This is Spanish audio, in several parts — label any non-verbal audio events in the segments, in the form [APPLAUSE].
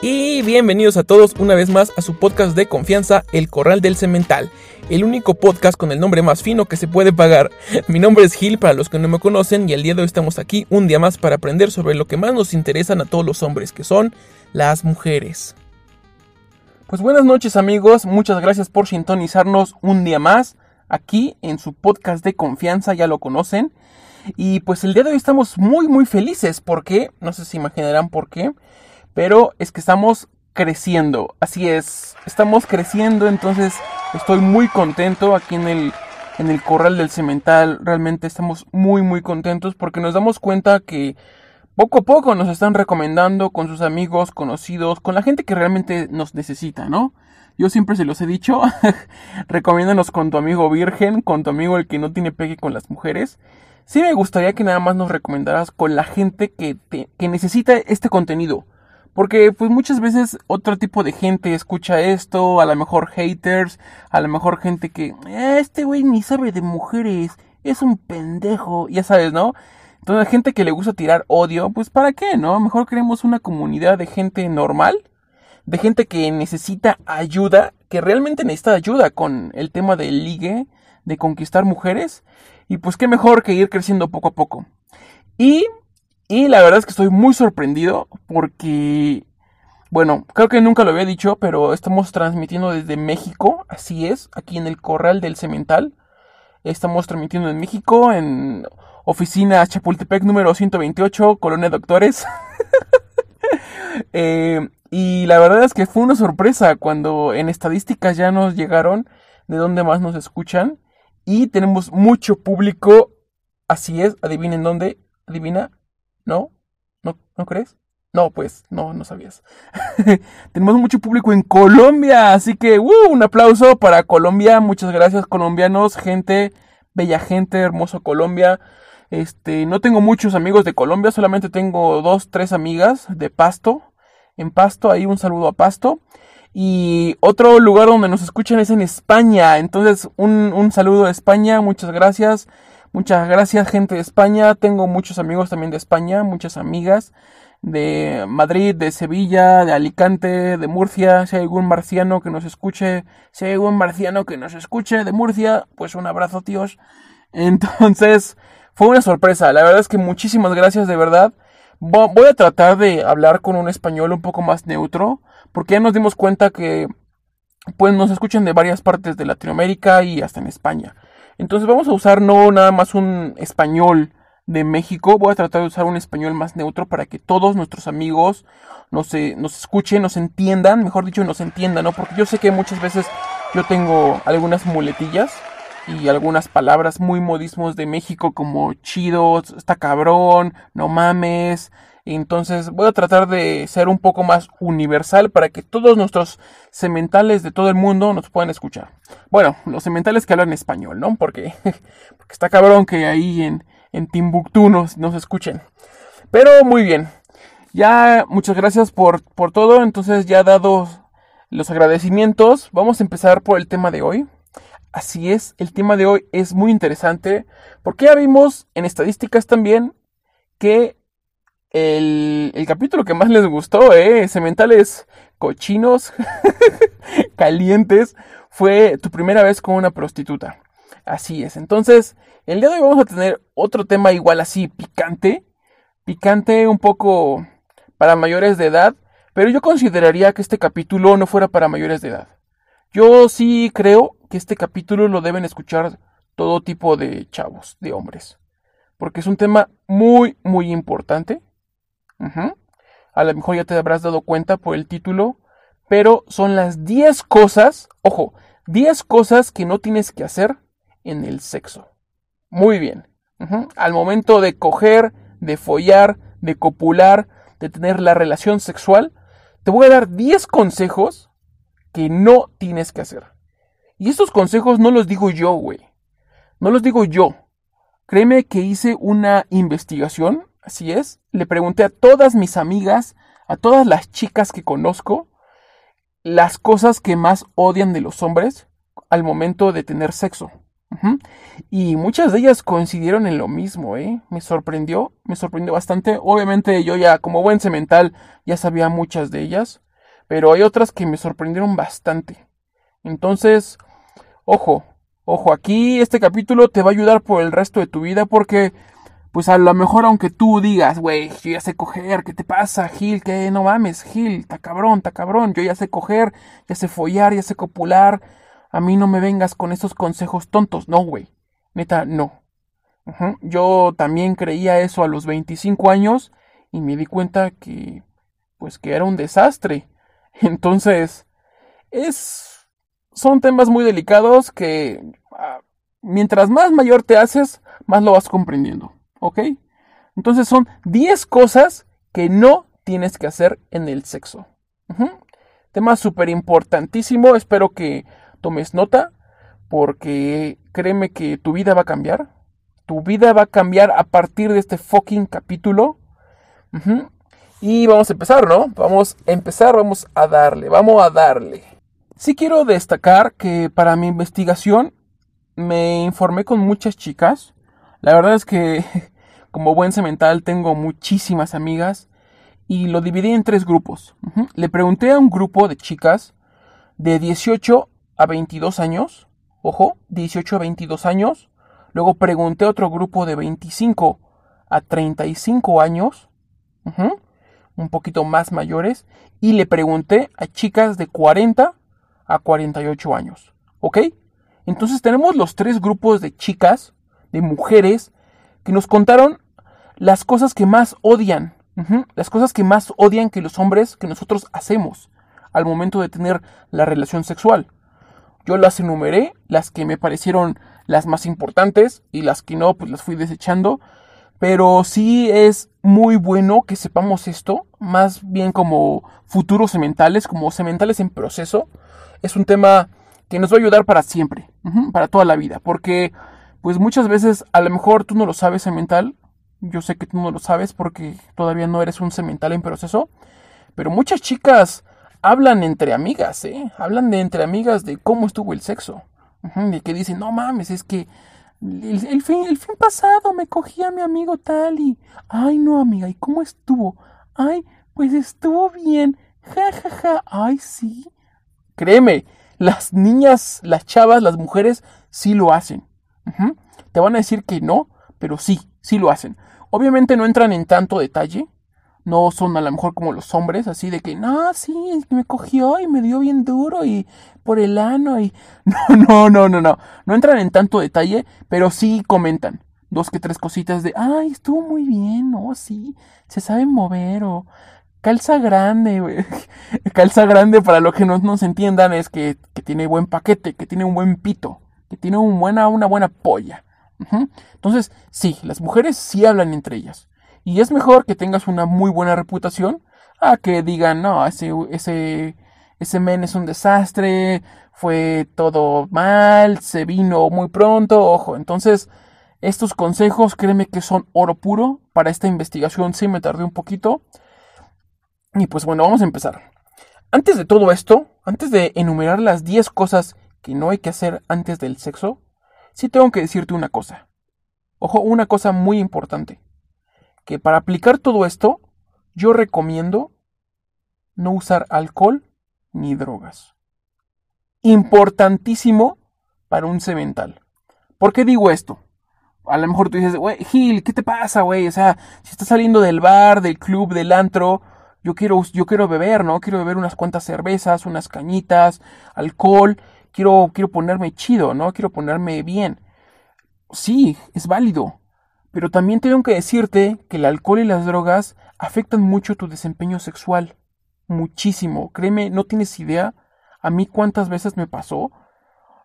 Y bienvenidos a todos una vez más a su podcast de confianza, El Corral del Cemental, el único podcast con el nombre más fino que se puede pagar. [LAUGHS] Mi nombre es Gil para los que no me conocen y el día de hoy estamos aquí un día más para aprender sobre lo que más nos interesan a todos los hombres, que son las mujeres. Pues buenas noches amigos, muchas gracias por sintonizarnos un día más aquí en su podcast de confianza, ya lo conocen. Y pues el día de hoy estamos muy muy felices porque, no sé si imaginarán por qué, pero es que estamos creciendo. Así es, estamos creciendo, entonces estoy muy contento aquí en el, en el corral del cemental. Realmente estamos muy, muy contentos porque nos damos cuenta que poco a poco nos están recomendando con sus amigos, conocidos, con la gente que realmente nos necesita, ¿no? Yo siempre se los he dicho, [LAUGHS] recomiéndanos con tu amigo virgen, con tu amigo el que no tiene pegue con las mujeres. Sí me gustaría que nada más nos recomendaras con la gente que, que necesita este contenido porque pues muchas veces otro tipo de gente escucha esto, a lo mejor haters, a lo mejor gente que, eh, este güey ni sabe de mujeres, es un pendejo, ya sabes, ¿no? Entonces gente que le gusta tirar odio, pues ¿para qué, no? Mejor queremos una comunidad de gente normal, de gente que necesita ayuda, que realmente necesita ayuda con el tema del ligue, de conquistar mujeres, y pues qué mejor que ir creciendo poco a poco. Y y la verdad es que estoy muy sorprendido porque, bueno, creo que nunca lo había dicho, pero estamos transmitiendo desde México, así es, aquí en el Corral del Cemental. Estamos transmitiendo en México, en oficina Chapultepec número 128, Colonia Doctores. [LAUGHS] Eh, y la verdad es que fue una sorpresa cuando en estadísticas ya nos llegaron de dónde más nos escuchan. Y tenemos mucho público, así es, adivinen dónde, adivina, ¿No? ¿No, ¿no crees? No, pues, no, no sabías. [LAUGHS] Tenemos mucho público en Colombia, así que uh, un aplauso para Colombia. Muchas gracias, colombianos, gente, bella gente, hermoso Colombia. Este, no tengo muchos amigos de Colombia, solamente tengo dos, tres amigas de Pasto. En Pasto, ahí un saludo a Pasto. Y otro lugar donde nos escuchan es en España. Entonces, un, un saludo a España, muchas gracias. Muchas gracias gente de España. Tengo muchos amigos también de España, muchas amigas de Madrid, de Sevilla, de Alicante, de Murcia. Si hay algún marciano que nos escuche, si hay algún marciano que nos escuche de Murcia, pues un abrazo tíos. [LAUGHS] Entonces, fue una sorpresa. La verdad es que muchísimas gracias de verdad. Voy a tratar de hablar con un español un poco más neutro, porque ya nos dimos cuenta que pues nos escuchan de varias partes de Latinoamérica y hasta en España. Entonces vamos a usar no nada más un español de México, voy a tratar de usar un español más neutro para que todos nuestros amigos nos, eh, nos escuchen, nos entiendan, mejor dicho, nos entiendan, ¿no? Porque yo sé que muchas veces yo tengo algunas muletillas y algunas palabras muy modismos de México como chido, está cabrón, no mames, entonces voy a tratar de ser un poco más universal para que todos nuestros sementales de todo el mundo nos puedan escuchar. Bueno, los sementales que hablan español, ¿no? Porque, [LAUGHS] porque está cabrón que ahí en, en Timbuktu nos, nos escuchen. Pero muy bien. Ya muchas gracias por, por todo. Entonces ya dados los agradecimientos, vamos a empezar por el tema de hoy. Así es, el tema de hoy es muy interesante porque ya vimos en estadísticas también que el, capítulo que más les gustó, ¿eh? Sementales cochinos, [LAUGHS] calientes, fue tu primera vez con una prostituta. Así es. Entonces, el día de hoy vamos a tener otro tema igual así, picante. Picante un poco para mayores de edad. Pero yo consideraría que este capítulo no fuera para mayores de edad. Yo sí creo que este capítulo lo deben escuchar todo tipo de chavos, de hombres. Porque es un tema muy, muy importante a lo mejor ya te habrás dado cuenta por el título, pero son las 10 cosas, ojo, 10 cosas que no tienes que hacer en el sexo. Muy bien. Al momento de coger, de follar, de copular, de tener la relación sexual, te voy a dar 10 consejos que no tienes que hacer. Y estos consejos no los digo yo, güey. No los digo yo. Créeme que hice una investigación Así es, le pregunté a todas mis amigas, a todas las chicas que conozco, las cosas que más odian de los hombres al momento de tener sexo. Y muchas de ellas coincidieron en lo mismo, ¿eh? Me sorprendió, me sorprendió bastante. Obviamente yo ya como buen semental ya sabía muchas de ellas. pero hay otras que me sorprendieron bastante. Entonces, ojo, ojo, aquí este capítulo te va a ayudar por el resto de tu vida porque, pues a lo mejor aunque tú digas, güey, yo ya sé coger, ¿qué te pasa, Gil? Que no mames, Gil, ta cabrón, ta cabrón, yo ya sé coger, ya sé follar, ya sé copular, a mí no me vengas con esos consejos tontos, no, güey, neta, no. Yo también creía eso a los 25 años y me di cuenta que, pues que era un desastre. [LAUGHS] Entonces, es, son temas muy delicados que ah, mientras más mayor te haces, más lo vas comprendiendo, ¿ok? Entonces son 10 cosas que no tienes que hacer en el sexo. Tema súper importantísimo, espero que tomes nota, porque créeme que tu vida va a cambiar. Tu vida va a cambiar a partir de este fucking capítulo. Y vamos a empezar, ¿no? Vamos a empezar, vamos a darle, vamos a darle. Sí quiero destacar que para mi investigación me informé con muchas chicas. La verdad es que [LAUGHS] como buen semental tengo muchísimas amigas y lo dividí en tres grupos. Le pregunté a un grupo de chicas de 18 a 22 años, ojo, 18 a 22 años. Luego pregunté a otro grupo de 25 a 35 años, un poquito más mayores, y le pregunté a chicas de 40 a 48 años, ¿ok? Entonces tenemos los tres grupos de chicas, de mujeres, que nos contaron las cosas que más odian, las cosas que más odian que los hombres que nosotros hacemos al momento de tener la relación sexual. Yo las enumeré, las que me parecieron las más importantes y las que no, pues las fui desechando. Pero sí es muy bueno que sepamos esto, más bien como futuros sementales, como sementales en proceso. Es un tema que nos va a ayudar para siempre, para toda la vida, porque pues muchas veces a lo mejor tú no lo sabes semental, yo sé que tú no lo sabes porque todavía no eres un semental en proceso, pero muchas chicas hablan entre amigas, ¿eh? Hablan de entre amigas de cómo estuvo el sexo. de que dicen, no mames, es que el, fin, el fin pasado me cogí a mi amigo tal y... Ay, no, amiga, ¿y cómo estuvo? Ay, pues estuvo bien. Ja, ja, ja. Ay, sí. Créeme, las niñas, las chavas, las mujeres sí lo hacen. Te van a decir que no, pero sí, sí lo hacen. Obviamente no entran en tanto detalle, no son a lo mejor como los hombres, así de que, no, sí, me cogió y me dio bien duro y por el ano y... [LAUGHS] No, no, no, no, no. No entran en tanto detalle, pero sí comentan dos que tres cositas de, ay, estuvo muy bien, no, sí, se sabe mover o calza grande, [LAUGHS] calza grande para lo que no nos entiendan es que, que, tiene buen paquete, que tiene un buen pito, que tiene buena, una buena polla. Entonces, sí, las mujeres sí hablan entre ellas. Y es mejor que tengas una muy buena reputación a que digan, no, ese, ese, ese men es un desastre, fue todo mal, se vino muy pronto, ojo. Entonces, estos consejos, créeme que son oro puro. Para esta investigación sí me tardé un poquito. Y pues bueno, vamos a empezar. Antes de todo esto, antes de enumerar las 10 cosas que no hay que hacer antes del sexo, sí tengo que decirte una cosa. Ojo, una cosa muy importante que para aplicar todo esto, yo recomiendo no usar alcohol ni drogas. Importantísimo para un cemental. ¿Por qué digo esto? A lo mejor tú dices, güey, Gil, ¿qué te pasa, güey? O sea, si estás saliendo del bar, del club, del antro, yo quiero, yo quiero beber, ¿no? Quiero beber unas cuantas cervezas, unas cañitas, alcohol, quiero, quiero ponerme chido, ¿no? Quiero ponerme bien. Sí, es válido. Pero también tengo que decirte que el alcohol y las drogas afectan mucho tu desempeño sexual. Muchísimo. Créeme, no tienes idea a mí cuántas veces me pasó.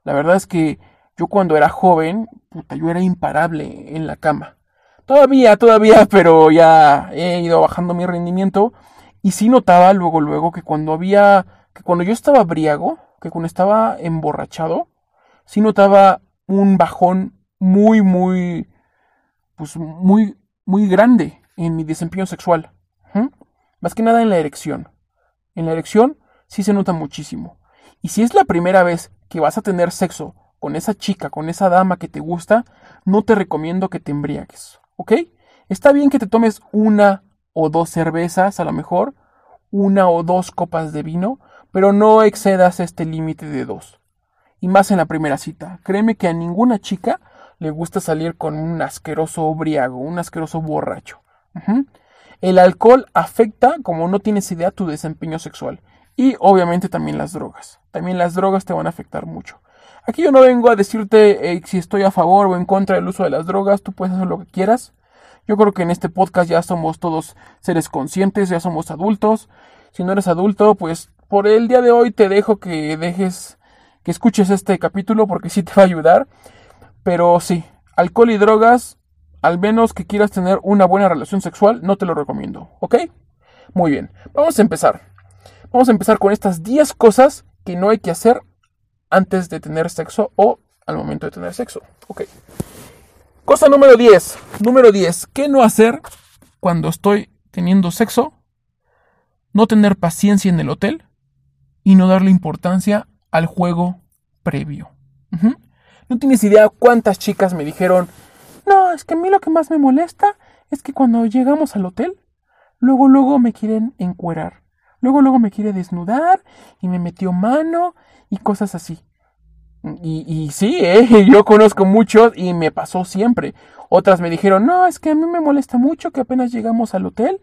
La verdad es que yo cuando era joven, puta, yo era imparable en la cama. Todavía, todavía, [LAUGHS] pero ya he ido bajando mi rendimiento. Y sí notaba luego, luego que cuando había, que cuando yo estaba briago, que cuando estaba emborrachado, sí notaba un bajón muy, muy, pues muy, muy grande en mi desempeño sexual. Más que nada en la erección. En la erección sí se nota muchísimo. Y si es la primera vez que vas a tener sexo con esa chica, con esa dama que te gusta, no te recomiendo que te embriagues, ¿ok? Está bien que te tomes una o dos cervezas a lo mejor, una o dos copas de vino, pero no excedas este límite de dos. Y más en la primera cita. Créeme que a ninguna chica le gusta salir con un asqueroso briago, un asqueroso borracho. El alcohol afecta, como no tienes idea, tu desempeño sexual. Y obviamente también las drogas. También las drogas te van a afectar mucho. Aquí yo no vengo a decirte eh, si estoy a favor o en contra del uso de las drogas. Tú puedes hacer lo que quieras. Yo creo que en este podcast ya somos todos seres conscientes, ya somos adultos. Si no eres adulto, pues por el día de hoy te dejo que dejes, que escuches este capítulo porque sí te va a ayudar. Pero sí, alcohol y drogas, al menos que quieras tener una buena relación sexual, no te lo recomiendo, ¿ok? Muy bien, vamos a empezar. Vamos a empezar con estas 10 cosas que no hay que hacer antes de tener sexo o al momento de tener sexo, ¿ok? Cosa número 10. Número 10. ¿Qué no hacer cuando estoy teniendo sexo? No tener paciencia en el hotel y no darle importancia al juego previo. No tienes idea cuántas chicas me dijeron, no, es que a mí lo que más me molesta es que cuando llegamos al hotel, luego, luego me quieren encuerar. Luego, luego me quiere desnudar y me metió mano y cosas así. Y, y sí, ¿eh? [LAUGHS] yo conozco muchos y me pasó siempre. Otras me dijeron, no, es que a mí me molesta mucho que apenas llegamos al hotel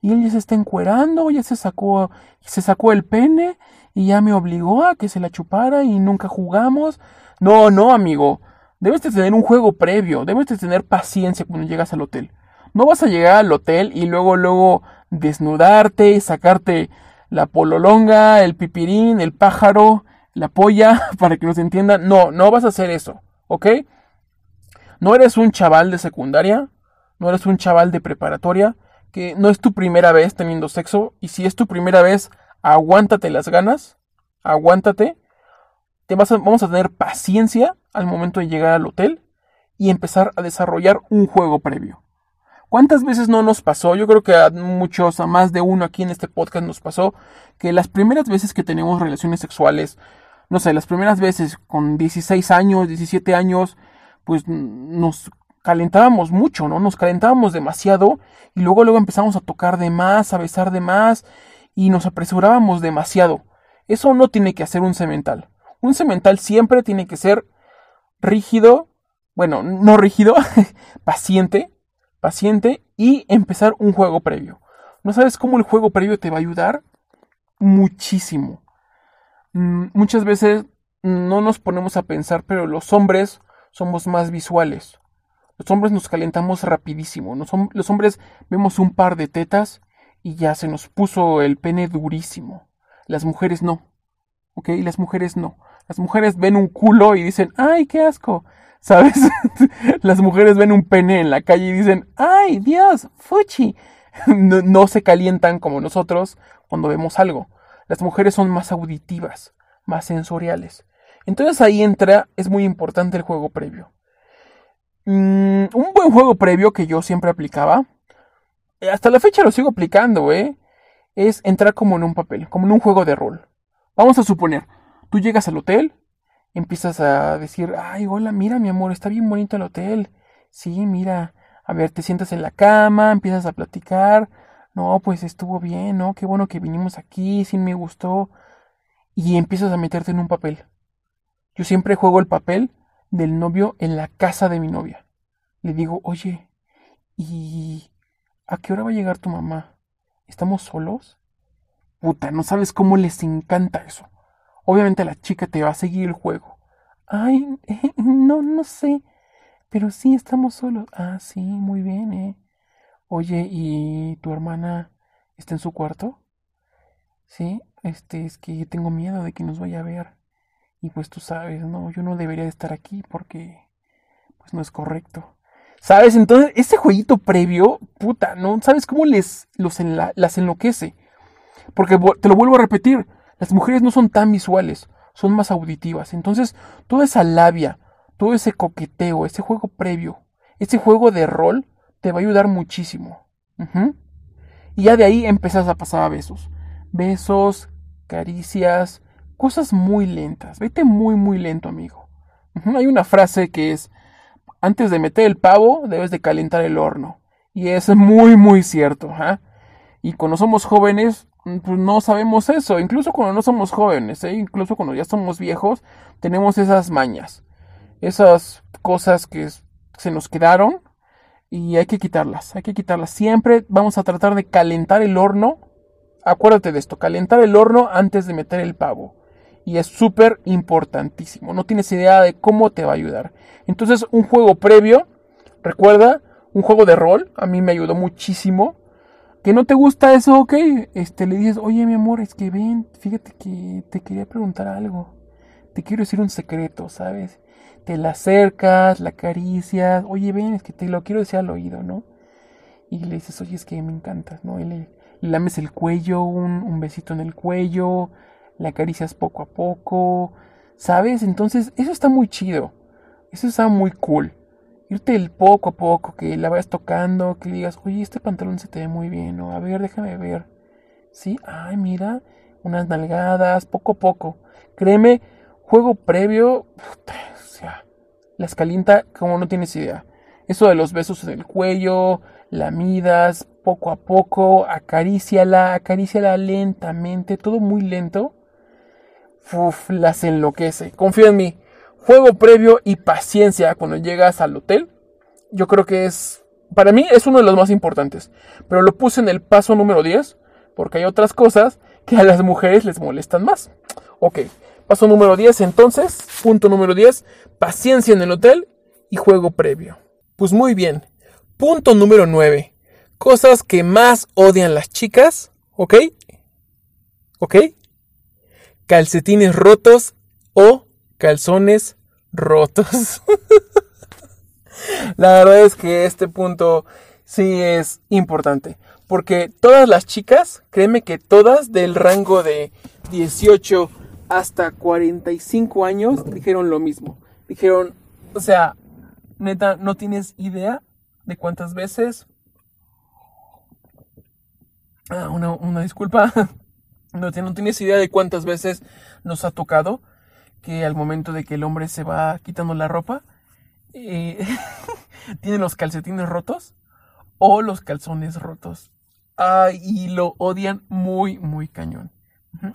y él ya se está encuerando, ya se sacó, se sacó el pene y ya me obligó a que se la chupara y nunca jugamos. No, no, amigo. Debes de tener un juego previo, debes de tener paciencia cuando llegas al hotel. No vas a llegar al hotel y luego, luego desnudarte, sacarte la pololonga, el pipirín, el pájaro, la polla, [LAUGHS] para que nos entiendan. No, no vas a hacer eso, ¿ok? No eres un chaval de secundaria, no eres un chaval de preparatoria, que no es tu primera vez teniendo sexo, y si es tu primera vez, aguántate las ganas, aguántate, vamos a tener paciencia al momento de llegar al hotel y empezar a desarrollar un juego previo. ¿Cuántas veces no nos pasó? Yo creo que a muchos, a más de uno aquí en este podcast nos pasó que las primeras veces que tenemos relaciones sexuales, no sé, las primeras veces con 16 años, 17 años, pues nos calentábamos mucho, ¿no? Nos calentábamos demasiado y luego luego empezamos a tocar de más, a besar de más y nos apresurábamos demasiado. Eso no tiene que hacer un cemental. Un cemental siempre tiene que ser rígido, bueno, no rígido, [LAUGHS] paciente, paciente y empezar un juego previo. ¿No sabes cómo el juego previo te va a ayudar? Muchísimo. Mm, muchas veces no nos ponemos a pensar, pero los hombres somos más visuales. Los hombres nos calentamos rapidísimo. Los, hombres vemos un par de tetas y ya se nos puso el pene durísimo. Las mujeres no. ¿Ok? Las mujeres no. Las mujeres ven un culo y dicen, ¡ay, qué asco! ¿Sabes? [LAUGHS] Las mujeres ven un pene en la calle y dicen, ¡ay, Dios, fuchi! No, no, se calientan como nosotros cuando vemos algo. Las mujeres son más auditivas, más sensoriales. Entonces ahí entra, es muy importante el juego previo. Mm, un buen juego previo que yo siempre aplicaba, hasta la fecha lo sigo aplicando, ¿eh? Es entrar como en un papel, como en un juego de rol. Vamos a suponer, Tú llegas al hotel, empiezas a decir, ay, hola, mira mi amor, está bien bonito el hotel. Sí, mira, a ver, te sientas en la cama, empiezas a platicar. No, pues estuvo bien, ¿no? Qué bueno que vinimos aquí, sí me gustó. Y empiezas a meterte en un papel. Yo siempre juego el papel del novio en la casa de mi novia. Le digo, oye, ¿y a qué hora va a llegar tu mamá? ¿Estamos solos? Puta, no sabes cómo les encanta eso. Obviamente la chica te va a seguir el juego. Ay, no, no sé. Pero sí, estamos solos. Ah, sí, muy bien, ¿eh? Oye, ¿y tu hermana está en su cuarto? Sí, este, es que tengo miedo de que nos vaya a ver. Y pues tú sabes, no, yo no debería estar aquí porque, pues no es correcto. ¿Sabes? Entonces, ese jueguito previo, puta, ¿no? ¿Sabes cómo les los las enloquece? Porque te lo vuelvo a repetir, las mujeres no son tan visuales, son más auditivas. Entonces, toda esa labia, todo ese coqueteo, ese juego previo, ese juego de rol, te va a ayudar muchísimo. Y ya de ahí empezás a pasar a besos. Besos, caricias, cosas muy lentas. Vete muy, muy lento, amigo. Hay una frase que es, antes de meter el pavo, debes de calentar el horno. Y es muy, muy cierto. Y cuando somos jóvenes, pues no sabemos eso. Incluso cuando no somos jóvenes, ¿eh? incluso cuando ya somos viejos, tenemos esas mañas. Esas cosas que se nos quedaron y hay que quitarlas. Hay que quitarlas. Siempre vamos a tratar de calentar el horno. Acuérdate de esto, calentar el horno antes de meter el pavo. Y es súper importantísimo. No tienes idea de cómo te va a ayudar. Entonces, un juego previo, recuerda, un juego de rol, a mí me ayudó muchísimo que no te gusta eso, ok, este, le dices, oye mi amor, es que ven, fíjate que te quería preguntar algo, te quiero decir un secreto, ¿sabes? Te la acercas, la acaricias, oye ven, es que te lo quiero decir al oído, ¿no? Y le dices, oye, es que me encantas, ¿no? Y le, lames el cuello, un, un besito en el cuello, la acaricias poco a poco, ¿sabes? Entonces, eso está muy chido, eso está muy cool irte el poco a poco, que la vayas tocando, que digas, oye, este pantalón se te ve muy bien, o a ver, déjame ver. Sí, ay, mira, unas nalgadas, poco a poco. Créeme, juego previo, o sea, las calienta como no tienes idea. Eso de los besos en el cuello, la midas, poco a poco, acaríciala, acaríciala lentamente, todo muy lento. Uf, las enloquece. Confía en mí juego previo y paciencia cuando llegas al hotel, yo creo que es, para mí es uno de los más importantes. Pero lo puse en el paso número 10, porque hay otras cosas que a las mujeres les molestan más. Ok, paso número 10 entonces, punto número 10, paciencia en el hotel y juego previo. Pues muy bien, punto número 9, cosas que más odian las chicas, ¿ok? ¿Ok? Calcetines rotos o calzones rotos. [LAUGHS] La verdad es que este punto sí es importante. Porque todas las chicas, créeme que todas del rango de 18 hasta 45 años dijeron lo mismo. Dijeron, o sea, neta, no tienes idea de cuántas veces... Ah, una, una disculpa. [LAUGHS] No, no tienes idea de cuántas veces nos ha tocado que al momento de que el hombre se va quitando la ropa, eh, [LAUGHS] tiene los calcetines rotos o los calzones rotos. Ay, y lo odian muy, muy cañón.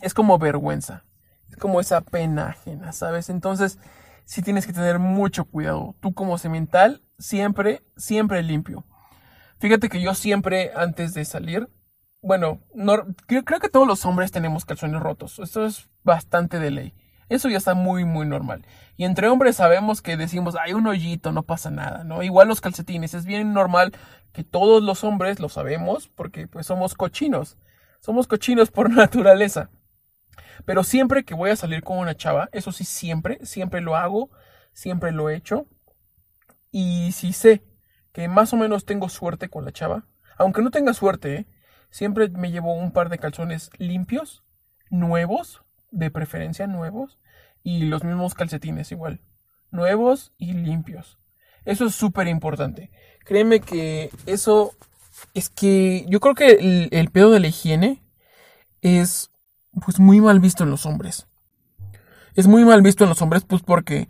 Es como vergüenza. Es como esa pena ajena, ¿sabes? Entonces, sí tienes que tener mucho cuidado. Tú como semental, siempre, siempre limpio. Fíjate que yo siempre, antes de salir, bueno, creo que todos los hombres tenemos calzones rotos. Esto es bastante de ley. Eso ya está muy, muy normal. Y entre hombres sabemos que decimos, hay un hoyito, no pasa nada, ¿no? Igual los calcetines, es bien normal que todos los hombres lo sabemos porque pues somos cochinos. Somos cochinos por [LAUGHS] naturaleza. Pero siempre que voy a salir con una chava, eso sí, siempre, siempre lo hago, siempre lo he hecho. Y si sé que más o menos tengo suerte con la chava, aunque no tenga suerte, ¿eh? Siempre me llevo un par de calzones limpios, nuevos, de preferencia nuevos, y los mismos calcetines igual, nuevos y limpios. Eso es súper importante. Créeme que eso es que yo creo que el, pedo de la higiene es pues muy mal visto en los hombres. Es muy mal visto en los hombres pues porque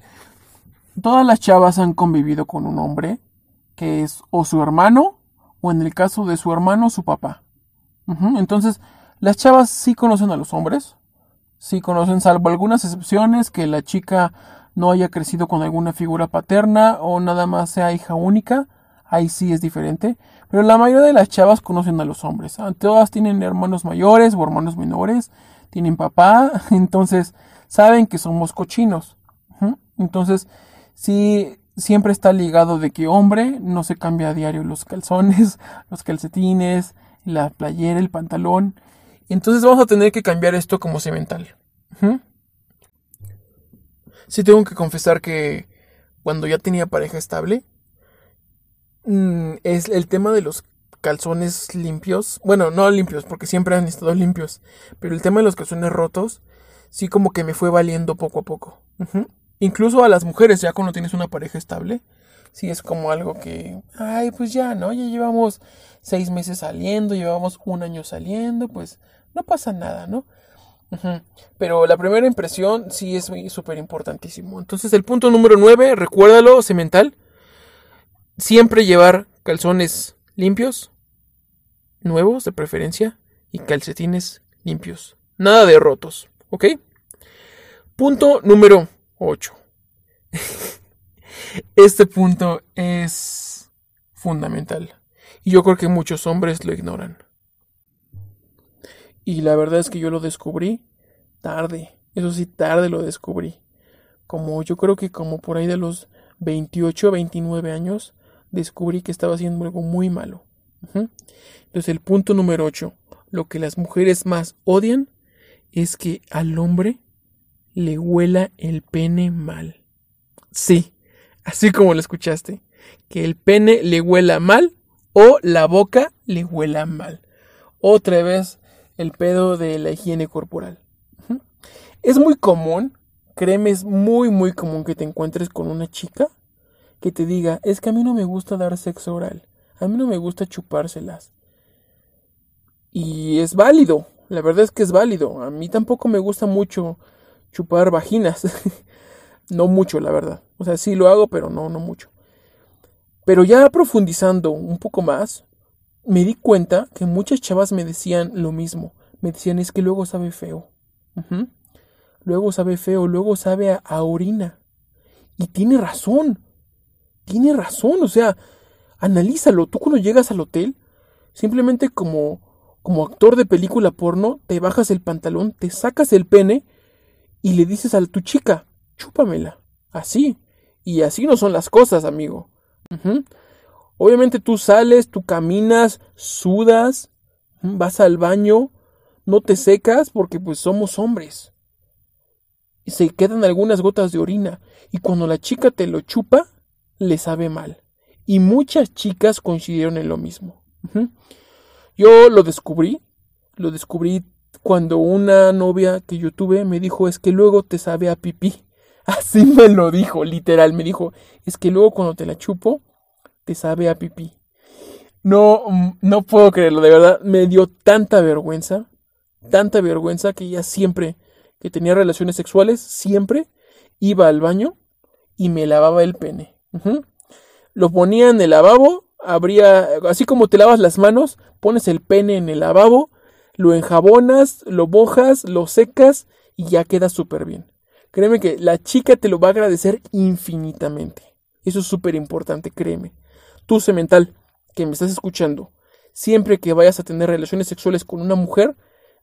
todas las chavas han convivido con un hombre que es o su hermano o en el caso de su hermano su papá. Entonces las chavas sí conocen a los hombres, Sí conocen, salvo algunas excepciones, que la chica no haya crecido con alguna figura paterna o nada más sea hija única. Ahí sí es diferente. Pero la mayoría de las chavas conocen a los hombres. Ah, todas tienen hermanos mayores o hermanos menores. Tienen papá. [LAUGHS] Entonces saben que somos cochinos. Entonces sí siempre está ligado de que hombre no se cambia a diario los calzones, [LAUGHS] los calcetines, la playera, el pantalón. Entonces vamos a tener que cambiar esto como cemental. Sí tengo que confesar que cuando ya tenía pareja estable, mm, es el tema de los calzones limpios. Bueno, no limpios, porque siempre han estado limpios. Pero el tema de los calzones rotos, sí como que me fue valiendo poco a poco. Incluso a las mujeres, ya cuando tienes una pareja estable, sí es como algo que, ay, pues ya, ¿no? Ya llevamos seis meses saliendo, llevamos un año saliendo, pues no pasa nada, ¿no? Pero la primera impresión sí es súper importantísimo. Entonces el punto número nueve, recuérdalo, cemental, siempre llevar calzones limpios, nuevos de preferencia, y calcetines limpios. Nada de rotos, ¿ok? Punto número 8. [LAUGHS] este punto es fundamental. Y yo creo que muchos hombres lo ignoran. Y la verdad es que yo lo descubrí tarde. Eso sí, tarde lo descubrí. Como yo creo que como por ahí de los 28 o 29 años, descubrí que estaba haciendo algo muy malo. Entonces el punto número 8, lo que las mujeres más odian es que al hombre le huela el pene mal. Sí, así como lo escuchaste, que el pene le huela mal o la boca le huela mal. Otra vez el pedo de la higiene corporal. Es muy común, créeme, es muy muy común que te encuentres con una chica que te diga, es que a mí no me gusta dar sexo oral, a mí no me gusta chupárselas. Y es válido, la verdad es que es válido. A mí tampoco me gusta mucho chupar vaginas. [LAUGHS] no mucho, la verdad. O sea, sí lo hago, pero no, no mucho. Pero ya profundizando un poco más, me di cuenta que muchas chavas me decían lo mismo. Me decían, es que luego sabe feo. Luego sabe feo, luego sabe a, a orina. Y tiene razón. Tiene razón. O sea, analízalo. Tú cuando llegas al hotel, simplemente como como actor de película porno, te bajas el pantalón, te sacas el pene y le dices a tu chica, chúpamela. Así. Y así no son las cosas, amigo. Obviamente tú sales, tú caminas, sudas, vas al baño, no te secas porque pues somos hombres. Y se quedan algunas gotas de orina. Y cuando la chica te lo chupa, le sabe mal. Y muchas chicas coincidieron en lo mismo. Yo lo descubrí, lo descubrí cuando una novia que yo tuve me dijo es que luego te sabe a pipí. [LAUGHS] Así me lo dijo, literal, me dijo, es que luego cuando te la chupo, te sabe a pipí. No, mm, no puedo creerlo, de verdad, me dio tanta vergüenza, tanta vergüenza que ya siempre que tenía relaciones sexuales, siempre iba al baño y me lavaba el pene. Lo ponía en el lavabo habría, así como te lavas las manos, pones el pene en el lavabo, lo enjabonas, lo mojas, lo secas y ya queda súper bien. Créeme que la chica te lo va a agradecer infinitamente. Eso es súper importante, créeme. Tú, semental, que me estás escuchando, siempre que vayas a tener relaciones sexuales con una mujer,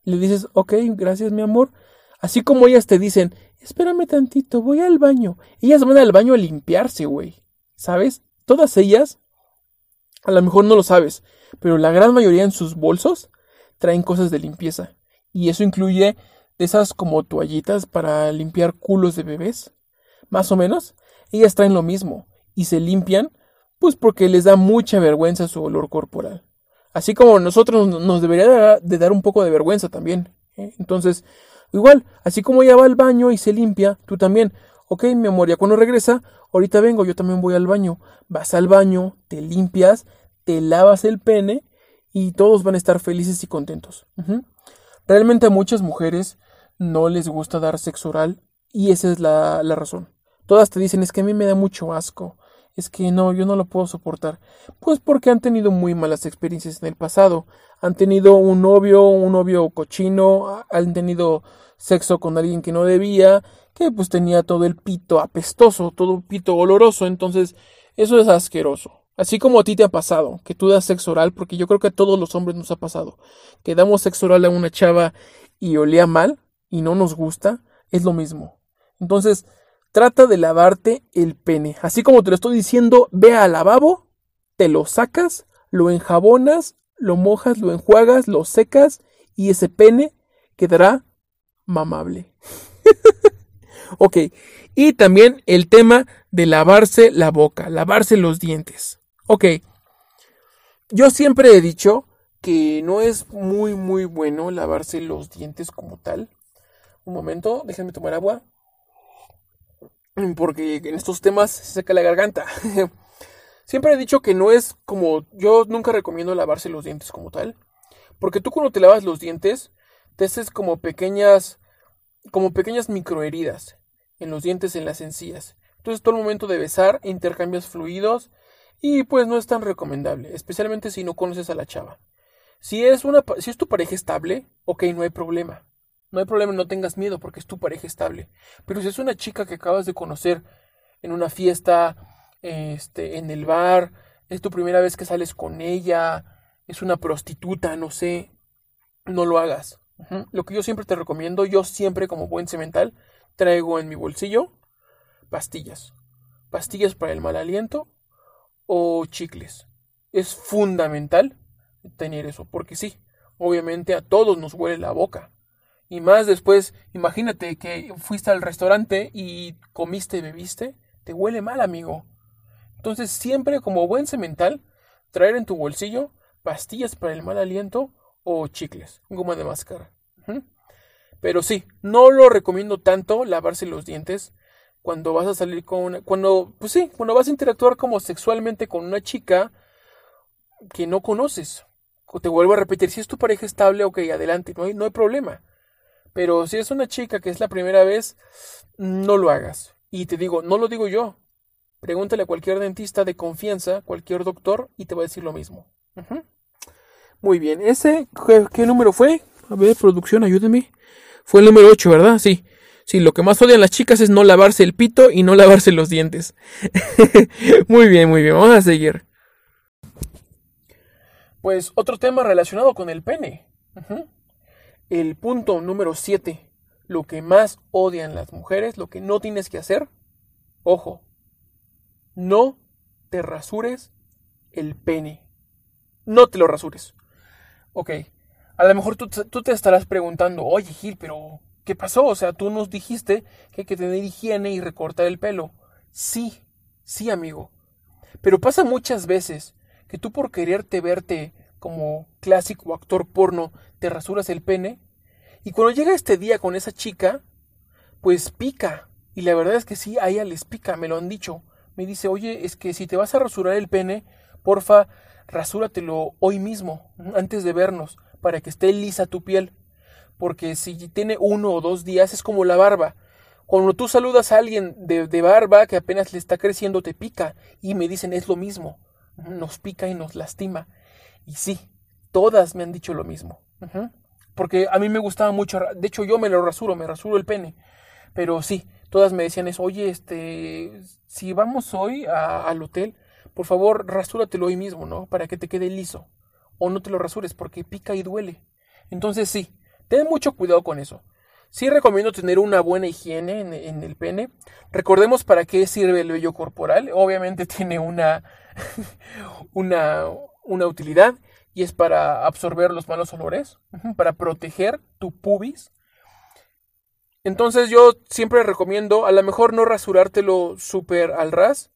le dices, ok, gracias mi amor. Así como ellas te dicen, espérame tantito, voy al baño. Ellas van al baño a limpiarse, güey. ¿Sabes? Todas ellas a lo mejor no lo sabes, pero la gran mayoría en sus bolsos traen cosas de limpieza. Y eso incluye esas como toallitas para limpiar culos de bebés. Más o menos, ellas traen lo mismo y se limpian pues porque les da mucha vergüenza su olor corporal. Así como nosotros nos debería de dar un poco de vergüenza también. ¿eh? Entonces, igual, así como ella va al baño y se limpia, tú también. Ok, mi amor, ya cuando regresa, ahorita vengo, yo también voy al baño. Vas al baño, te limpias, te lavas el pene y todos van a estar felices y contentos. Realmente a muchas mujeres no les gusta dar sexo oral y esa es la, la razón. Todas te dicen es que a mí me da mucho asco, es que no, yo no lo puedo soportar. Pues porque han tenido muy malas experiencias en el pasado. Han tenido un novio, un novio cochino, han tenido sexo con alguien que no debía que pues tenía todo el pito apestoso, todo el pito oloroso, entonces eso es asqueroso. Así como a ti te ha pasado, que tú das sexo oral, porque yo creo que a todos los hombres nos ha pasado, que damos sexo oral a una chava y olía mal y no nos gusta, es lo mismo. Entonces, trata de lavarte el pene. Así como te lo estoy diciendo, ve al lavabo, te lo sacas, lo enjabonas, lo mojas, lo enjuagas, lo secas y ese pene quedará mamable. [LAUGHS] Ok, y también el tema de lavarse la boca, lavarse los dientes. Ok, yo siempre he dicho que no es muy muy bueno lavarse los dientes como tal. Un momento, déjenme tomar agua. Porque en estos temas se seca la garganta. [LAUGHS] Siempre he dicho que no es como. Yo nunca recomiendo lavarse los dientes como tal. Porque tú cuando te lavas los dientes, te haces como pequeñas. como pequeñas microheridas en los dientes, en las encías. Entonces todo el momento de besar intercambias fluidos y pues no es tan recomendable, especialmente si no conoces a la chava. Si es, una, si es tu pareja estable, ok, no hay problema. No hay problema, no tengas miedo porque es tu pareja estable. Pero si es una chica que acabas de conocer en una fiesta, este, en el bar, es tu primera vez que sales con ella, es una prostituta, no sé, no lo hagas. Lo que yo siempre te recomiendo, yo siempre como buen cemental, traigo en mi bolsillo pastillas. Pastillas para el mal aliento o chicles. Es fundamental tener eso, porque sí, obviamente a todos nos huele la boca. Y más después, imagínate que fuiste al restaurante y comiste y bebiste, te huele mal, amigo. Entonces, siempre como buen cemental, traer en tu bolsillo pastillas para el mal aliento o chicles, goma de máscara. Pero sí, no lo recomiendo tanto lavarse los dientes cuando vas a salir con una, cuando, pues sí, cuando vas a interactuar como sexualmente con una chica que no conoces. Te vuelvo a repetir, si es tu pareja estable, ok, adelante, no hay, no hay problema. Pero si es una chica que es la primera vez, no lo hagas. Y te digo, no lo digo yo. Pregúntale a cualquier dentista de confianza, cualquier doctor, y te va a decir lo mismo. Muy bien, ese, ¿qué, número fue? A ver, producción, ayúdeme. Fue el número 8, ¿verdad? Sí. Sí, lo que más odian las chicas es no lavarse el pito y no lavarse los dientes. [LAUGHS] muy bien, muy bien, vamos a seguir. Pues otro tema relacionado con el pene. El punto número 7. Lo que más odian las mujeres, lo que no tienes que hacer. Ojo, no te rasures el pene. No te lo rasures. Ok, a lo mejor tú, te estarás preguntando, oye Gil, pero ¿qué pasó? O sea, tú nos dijiste que hay que tener higiene y recortar el pelo. Sí, sí, amigo. Pero pasa muchas veces que tú por quererte verte como clásico actor porno, te rasuras el pene. Y cuando llega este día con esa chica, pues pica. Y la verdad es que sí, a ella les pica, me lo han dicho. Me dice, oye, es que si te vas a rasurar el pene, porfa, rasúratelo hoy mismo, antes de vernos, para que esté lisa tu piel. Porque si tiene uno o dos días es como la barba. Cuando tú saludas a alguien de, de, barba que apenas le está creciendo, te pica. Y me dicen, es lo mismo. Nos pica y nos lastima. Y sí, todas me han dicho lo mismo. Porque a mí me gustaba mucho. De hecho, yo me lo rasuro, me rasuro el pene. Pero sí, todas me decían eso. Oye, este, si vamos hoy al hotel, por favor, rasúratelo hoy mismo, ¿no? Para que te quede liso. O no te lo rasures porque pica y duele. Entonces sí, ten mucho cuidado con eso. Sí recomiendo tener una buena higiene en, el pene. Recordemos para qué sirve el vello corporal. Obviamente [LAUGHS] tiene una, [LAUGHS] una, una utilidad y es para absorber los malos olores, para proteger tu pubis. Entonces yo siempre recomiendo, a lo mejor no rasurártelo súper al ras,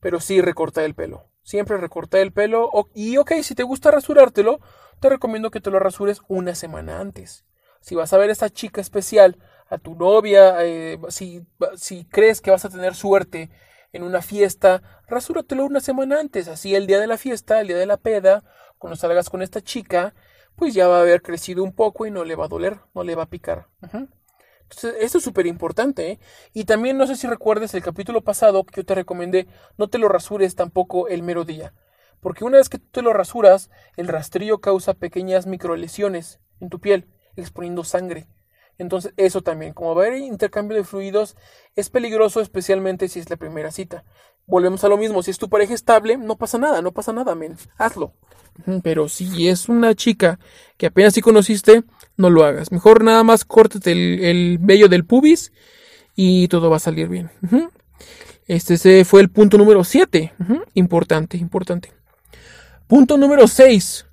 pero sí recortar el pelo. Siempre recortar el pelo. y ok, si te gusta rasurártelo, te recomiendo que te lo rasures una semana antes. Si vas a ver a esta chica especial, a tu novia, eh, si, si crees que vas a tener suerte en una fiesta, rasúratelo una semana antes. Así el día de la fiesta, el día de la peda, cuando salgas con esta chica, pues ya va a haber crecido un poco y no le va a doler, no le va a picar. Entonces, esto es súper importante. ¿eh? Y también no sé si recuerdes el capítulo pasado que yo te recomendé, no te lo rasures tampoco el mero día. Porque una vez que tú te lo rasuras, el rastrillo causa pequeñas microlesiones en tu piel, exponiendo sangre. Entonces, eso también, como va a haber intercambio de fluidos, es peligroso, especialmente si es la primera cita. Volvemos a lo mismo, si es tu pareja estable, no pasa nada, no pasa nada, men. Hazlo. Pero si es una chica que apenas sí conociste, no lo hagas. Mejor nada más córtate el, vello del pubis y todo va a salir bien. Este fue el punto número 7. Importante, importante. Punto número 6.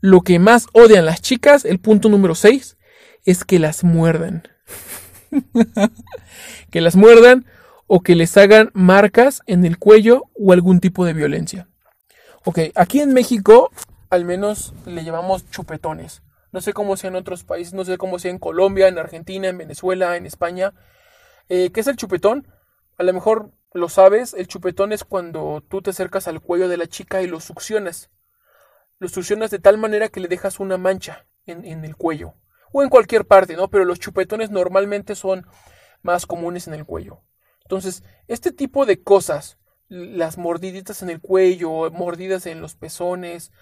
Lo que más odian las chicas, el punto número 6, es que las muerdan. [LAUGHS] que las muerdan o que les hagan marcas en el cuello o algún tipo de violencia. Ok, aquí en México al menos le llamamos chupetones. No sé cómo sea en otros países, no sé cómo sea en Colombia, en Argentina, en Venezuela, en España. Eh, ¿Qué es el chupetón? A lo mejor lo sabes, el chupetón es cuando tú te acercas al cuello de la chica y lo succionas. Lo succionas de tal manera que le dejas una mancha en, en el cuello. O en cualquier parte, ¿no? Pero los chupetones normalmente son más comunes en el cuello. Entonces, este tipo de cosas las mordiditas en el cuello, mordidas en los pezones,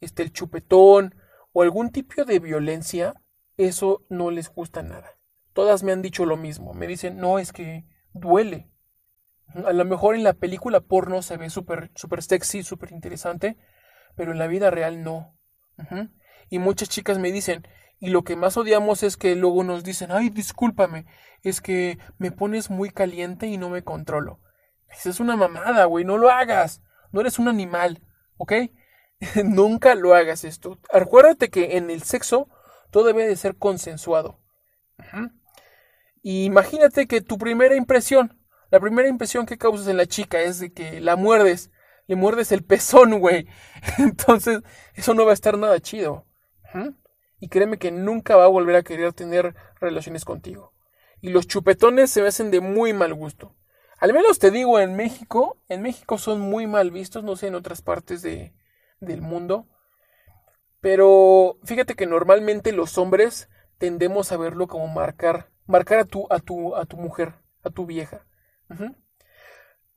este, el chupetón o algún tipo de violencia, eso no les gusta nada. Todas me han dicho lo mismo. Me dicen, no, es que duele. A lo mejor en la película porno se ve súper super sexy, súper interesante, pero en la vida real no. Y muchas chicas me dicen, y lo que más odiamos es que luego nos dicen, ay, discúlpame, es que me pones muy caliente y no me controlo. Esa es una mamada, güey, no lo hagas. No eres un animal, ¿ok? [LAUGHS] Nunca lo hagas esto. Acuérdate que en el sexo todo debe de ser consensuado. imagínate que tu primera impresión, la primera impresión que causas en la chica es de que la muerdes, le muerdes el pezón, güey. [LAUGHS] Entonces, eso no va a estar nada chido. Y créeme que nunca va a volver a querer tener relaciones contigo. Y los chupetones se me hacen de muy mal gusto. Al menos te digo, en México, en México son muy mal vistos, no sé en otras partes de, del mundo. Pero fíjate que normalmente los hombres tendemos a verlo como marcar, marcar a tu, a tu, a tu mujer, a tu vieja.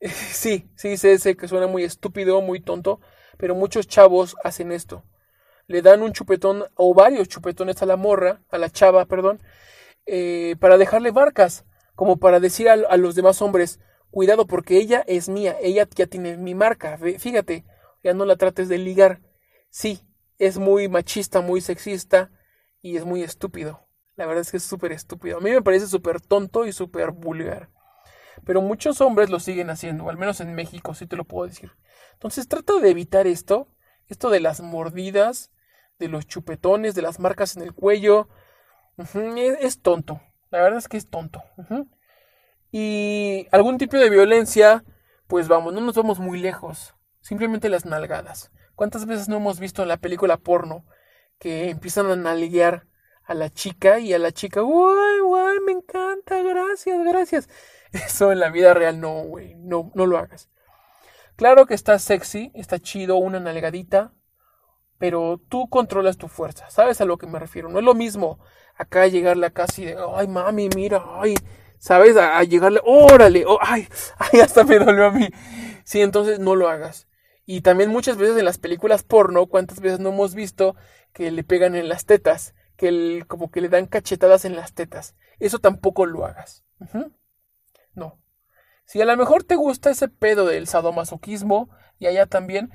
[LAUGHS] Sí, sí, sé, sé que suena muy estúpido, muy tonto, pero muchos chavos hacen esto. Le dan un chupetón o varios chupetones a la morra, a la chava, perdón, eh, para dejarle barcas, como para decir a, a los demás hombres, cuidado porque ella es mía, ella ya tiene mi marca, fíjate, ya no la trates de ligar. Sí, es muy machista, muy sexista y es muy estúpido. La verdad es que es súper estúpido. A mí me parece súper tonto y súper vulgar. Pero muchos hombres lo siguen haciendo, al menos en México, sí te lo puedo decir. Entonces trata de evitar esto, esto de las mordidas, de los chupetones, de las marcas en el cuello. es, tonto, la verdad es que es tonto. Y algún tipo de violencia, pues vamos, no nos vamos muy lejos. Simplemente las nalgadas. ¿Cuántas veces no hemos visto en la película porno que empiezan a nalguear a la chica y a la chica, guay, guay, me encanta, gracias, gracias. [LAUGHS] Eso en la vida real no, güey, no, no lo hagas. Claro que está sexy, está chido, una nalgadita, pero tú controlas tu fuerza, ¿sabes a lo que me refiero? No es lo mismo acá llegarle a casi de, ay, mami, mira, ay, ¿sabes? A, llegarle, órale, ay, [LAUGHS] ay, hasta me dolió a mí. Sí, entonces no lo hagas. Y también muchas veces en las películas porno, ¿cuántas veces no hemos visto que le pegan en las tetas? Que como que le dan cachetadas en las tetas. Eso tampoco lo hagas. No. Si a lo mejor te gusta ese pedo del sadomasoquismo y allá también,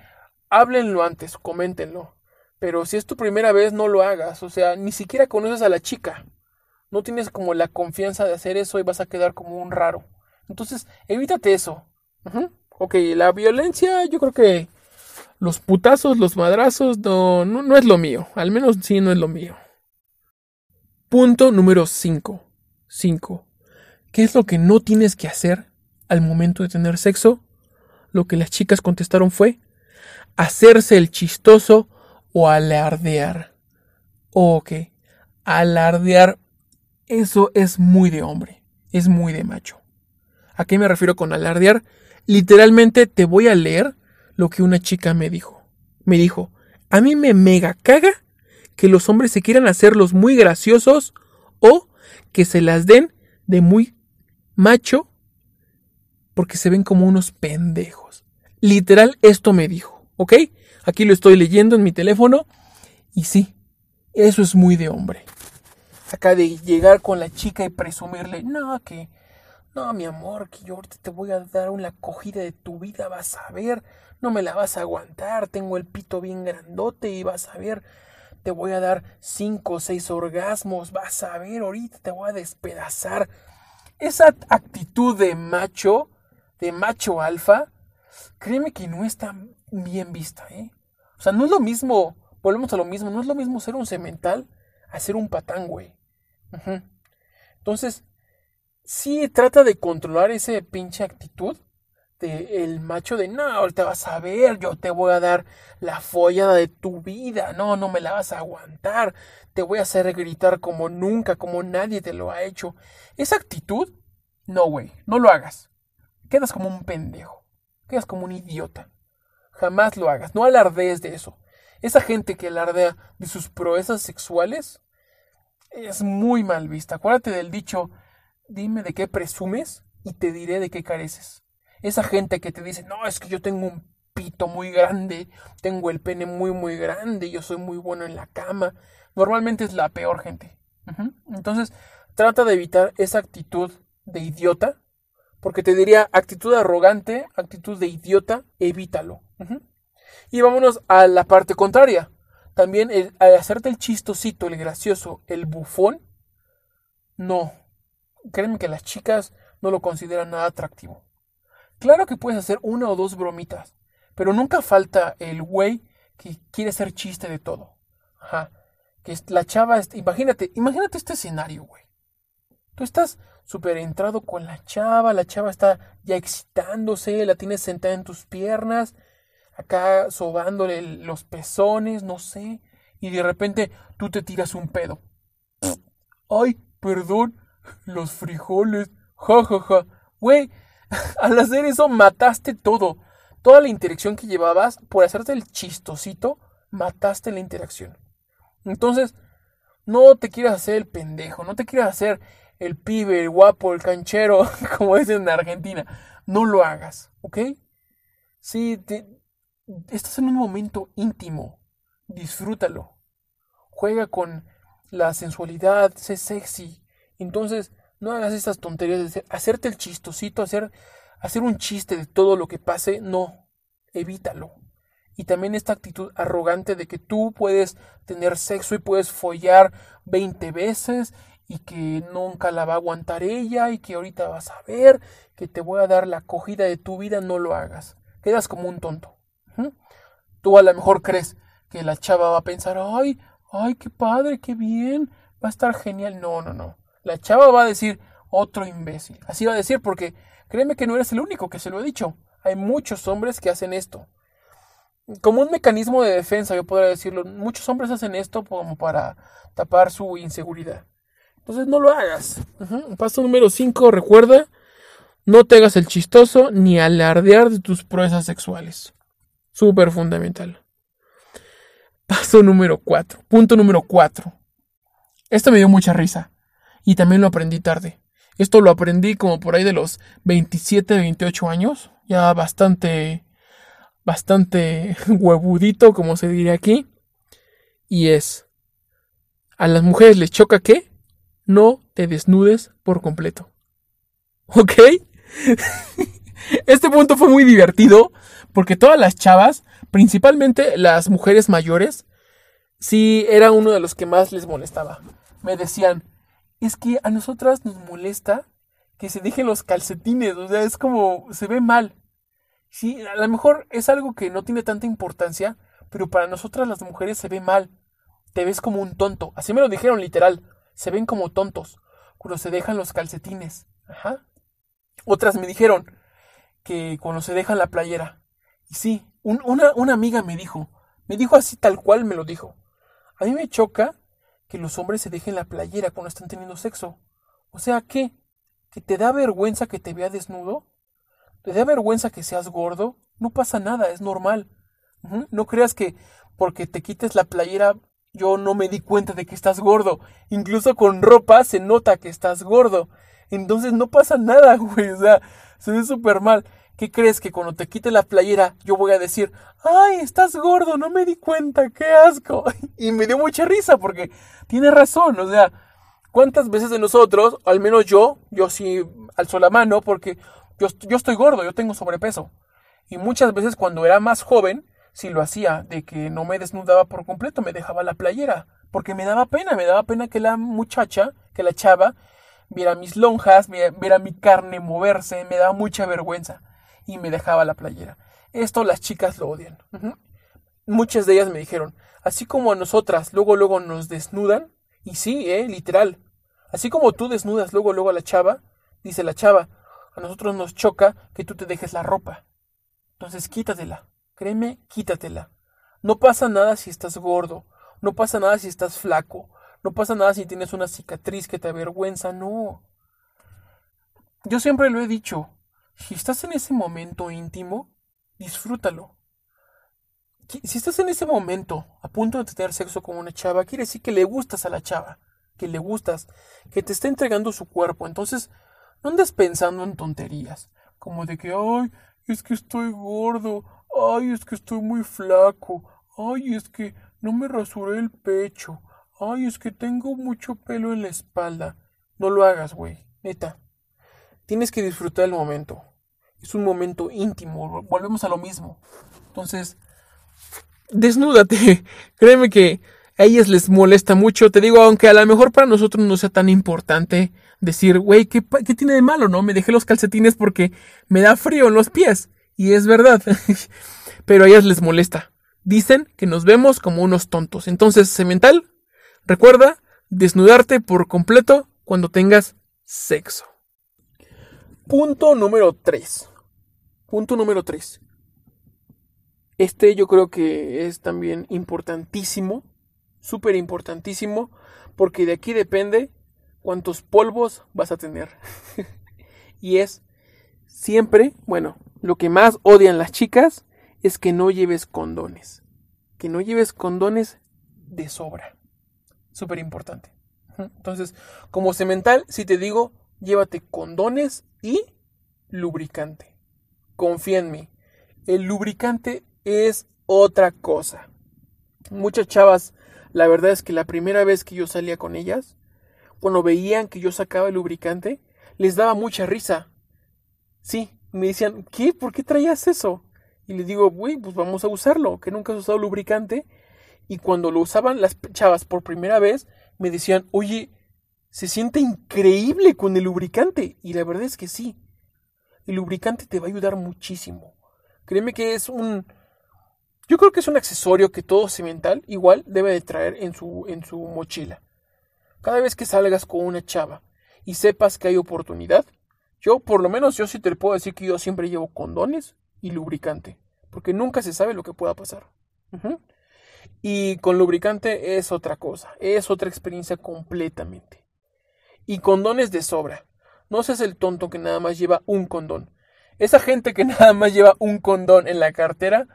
háblenlo antes, coméntenlo. Pero si es tu primera vez, no lo hagas. O sea, ni siquiera conoces a la chica. No tienes como la confianza de hacer eso y vas a quedar como un raro. Entonces, evítate eso. Ok, la violencia, yo creo que los putazos, los madrazos, no, no, es lo mío. Al menos sí no es lo mío. Punto número 5. 5. ¿Qué es lo que no tienes que hacer al momento de tener sexo? Lo que las chicas contestaron fue hacerse el chistoso o alardear. Ok, alardear, eso es muy de hombre, es muy de macho. ¿A qué me refiero con alardear? Literalmente te voy a leer lo que una chica me dijo. Me dijo, a mí me mega caga que los hombres se quieran hacer los muy graciosos o que se las den de muy macho porque se ven como unos pendejos. Literal, esto me dijo, ¿ok? Aquí lo estoy leyendo en mi teléfono y sí, eso es muy de hombre. Acá de llegar con la chica y presumirle, no, que no, mi amor, que yo ahorita te voy a dar una acogida de tu vida, vas a ver. No me la vas a aguantar, tengo el pito bien grandote y vas a ver. Te voy a dar cinco o seis orgasmos, vas a ver, ahorita te voy a despedazar. Esa actitud de macho, de macho alfa, créeme que no está bien vista, ¿eh? O sea, no es lo mismo, volvemos a lo mismo, no es lo mismo ser un cemental a ser un patán, güey. Entonces, sí trata de controlar ese pinche actitud de el macho de no, ahorita vas a ver, yo te voy a dar la follada de tu vida, no, no me la vas a aguantar, te voy a hacer gritar como nunca, como nadie te lo ha hecho. Esa actitud, no, güey, no lo hagas. Quedas como un pendejo, quedas como un idiota. Jamás lo hagas, no alardees de eso. Esa gente que alardea de sus proezas sexuales es muy mal vista. Acuérdate del dicho, dime de qué presumes y te diré de qué careces. Esa gente que te dice, no, es que yo tengo un pito muy grande, tengo el pene muy muy grande, yo soy muy bueno en la cama. Normalmente es la peor gente. Entonces, trata de evitar esa actitud de idiota, porque te diría actitud arrogante, actitud de idiota, evítalo. Y vámonos a la parte contraria. También el, al hacerte el chistosito, el gracioso, el bufón, no. Créeme que las chicas no lo consideran nada atractivo. Claro que puedes hacer una o dos bromitas, pero nunca falta el güey que quiere ser chiste de todo. Ajá. Que la chava, imagínate, imagínate este escenario, güey. Tú estás súper entrado con la chava, la chava está ya excitándose, la tienes sentada en tus piernas, acá sobándole los pezones, no sé, y de repente tú te tiras un pedo. Ay, perdón, los frijoles, ja, ja, ja. Güey, [LAUGHS] al hacer eso mataste todo. Toda la interacción que llevabas, por hacerte el chistosito, mataste la interacción. Entonces, no te quieras hacer el pendejo, no te quieras hacer el pibe, el guapo, el canchero, [LAUGHS] como dicen en Argentina. No lo hagas, ¿ok? Sí, te, estás en un momento íntimo. Disfrútalo. Juega con la sensualidad, sé sexy. Entonces, no hagas estas tonterías de hacerte el chistosito, hacer, hacer un chiste de todo lo que pase. No, evítalo. Y también esta actitud arrogante de que tú puedes tener sexo y puedes follar 20 veces y que nunca la va a aguantar ella y que ahorita vas a ver que te voy a dar la acogida de tu vida, no lo hagas. Quedas como un tonto. Tú a lo mejor crees que la chava va a pensar, ay, ay, qué padre, qué bien, va a estar genial. No, no, no. La chava va a decir, otro imbécil. Así va a decir porque créeme que no eres el único que se lo he dicho. Hay muchos hombres que hacen esto. Como un mecanismo de defensa, yo podría decirlo. Muchos hombres hacen esto como para tapar su inseguridad. Entonces no lo hagas. Paso número 5, recuerda, no te hagas el chistoso ni alardear de tus proezas sexuales. Súper fundamental. Paso número 4. Punto número 4. Esto me dio mucha risa. Y también lo aprendí tarde. Esto lo aprendí como por ahí de los 27, 28 años. Ya bastante, bastante [LAUGHS] huevudito, como se diría aquí. Y es, a las mujeres les choca que no te desnudes por completo. ¿Ok? [LAUGHS] Este punto fue muy divertido porque todas las chavas, principalmente las mujeres mayores, sí era uno de los que más les molestaba. Me decían, es que a nosotras nos molesta que se dejen los calcetines, o sea, es como, se ve mal. Sí, a lo mejor es algo que no tiene tanta importancia, pero para nosotras las mujeres se ve mal. Te ves como un tonto. Así me lo dijeron literal. Se ven como tontos cuando se dejan los calcetines. Ajá. Otras me dijeron, que cuando se deja la playera. Y sí, una, una amiga me dijo, me dijo así tal cual me lo dijo. A mí me choca que los hombres se dejen la playera cuando están teniendo sexo. O sea, ¿qué? ¿Que te da vergüenza que te vea desnudo? ¿Te da vergüenza que seas gordo? No pasa nada, es normal. No creas que porque te quites la playera yo no me di cuenta de que estás gordo. Incluso con ropa se nota que estás gordo. Entonces no pasa nada, [LAUGHS] güey. O sea, se ve súper mal. ¿Qué crees que cuando te quite la playera yo voy a decir, ay, estás gordo, no me di cuenta, qué asco? [LAUGHS] Y me dio mucha risa porque tiene razón, o sea, ¿cuántas veces de nosotros, al menos yo, yo sí alzo la mano porque yo, yo estoy gordo, yo tengo sobrepeso. Y muchas veces cuando era más joven, sí lo hacía, de que no me desnudaba por completo, me dejaba la playera, porque me daba pena, me daba pena que la muchacha, que la chava, viera mis lonjas, viera mi carne moverse, me daba mucha vergüenza y me dejaba la playera. Esto las chicas lo odian. Muchas de ellas me dijeron, así como a nosotras luego luego nos desnudan, y sí, eh, literal, así como tú desnudas luego luego a la chava, dice la chava, a nosotros nos choca que tú te dejes la ropa. Entonces quítatela, créeme, quítatela. No pasa nada si estás gordo, no pasa nada si estás flaco, no pasa nada si tienes una cicatriz que te avergüenza, no. Yo siempre lo he dicho, si estás en ese momento íntimo, disfrútalo. Si estás en ese momento a punto de tener sexo con una chava, quiere decir que le gustas a la chava, que le gustas, que te está entregando su cuerpo. Entonces, no andes pensando en tonterías, como de que, ay, es que estoy gordo, ay, es que estoy muy flaco, ay, es que no me rasuré el pecho, ay, es que tengo mucho pelo en la espalda. No lo hagas, güey, neta. Tienes que disfrutar el momento. Es un momento íntimo, volvemos a lo mismo. Entonces, desnúdate. [LAUGHS] Créeme que a ellas les molesta mucho. Te digo, aunque a lo mejor para nosotros no sea tan importante decir, güey, ¿qué, ¿qué, tiene de malo, no? Me dejé los calcetines porque me da frío en los pies. Y es verdad. [LAUGHS] Pero a ellas les molesta. Dicen que nos vemos como unos tontos. Entonces, semental, recuerda desnudarte por completo cuando tengas sexo. Punto número 3. Punto número 3. Este yo creo que es también importantísimo, súper importantísimo, porque de aquí depende cuántos polvos vas a tener. [LAUGHS] y es siempre, bueno, lo que más odian las chicas es que no lleves condones. Que no lleves condones de sobra. Súper importante. Entonces, como cemental, si te digo, llévate condones y lubricante. Confía en mí. El lubricante es otra cosa. Muchas chavas, la verdad es que la primera vez que yo salía con ellas, cuando veían que yo sacaba el lubricante, les daba mucha risa. Sí, me decían, ¿qué? ¿Por qué traías eso? Y les digo, güey, pues vamos a usarlo, que nunca has usado lubricante. Y cuando lo usaban las chavas por primera vez, me decían, oye, se siente increíble con el lubricante. Y la verdad es que sí. El lubricante te va a ayudar muchísimo. Créeme que es un, yo creo que es un accesorio que todo cemental igual debe de traer en su, en su mochila. Cada vez que salgas con una chava y sepas que hay oportunidad, yo por lo menos yo sí te puedo decir que yo siempre llevo condones y lubricante, porque nunca se sabe lo que pueda pasar. Y con lubricante es otra cosa, es otra experiencia completamente. Y condones de sobra. No seas el tonto que nada más lleva un condón. Esa gente que [LAUGHS] nada más lleva un condón en la cartera,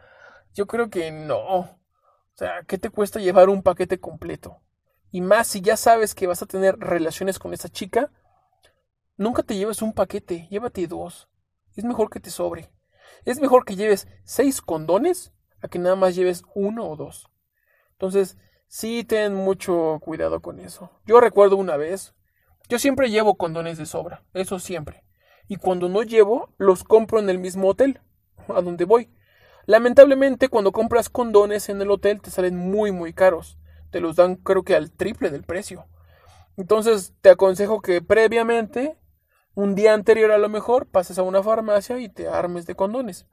yo creo que no. O sea, ¿qué te cuesta llevar un paquete completo? Y más si ya sabes que vas a tener relaciones con esa chica, nunca te lleves un paquete, llévate dos. Es mejor que te sobre. Es mejor que lleves seis condones a que nada más lleves uno o dos. Entonces, sí ten mucho cuidado con eso. Yo recuerdo una vez, yo siempre llevo condones de sobra, eso siempre. Y cuando no llevo, los compro en el mismo hotel, a donde voy. Lamentablemente, cuando compras condones en el hotel te salen muy muy caros. Te los dan creo que al triple del precio. Entonces te aconsejo que previamente, un día anterior a lo mejor, pases a una farmacia y te armes de condones.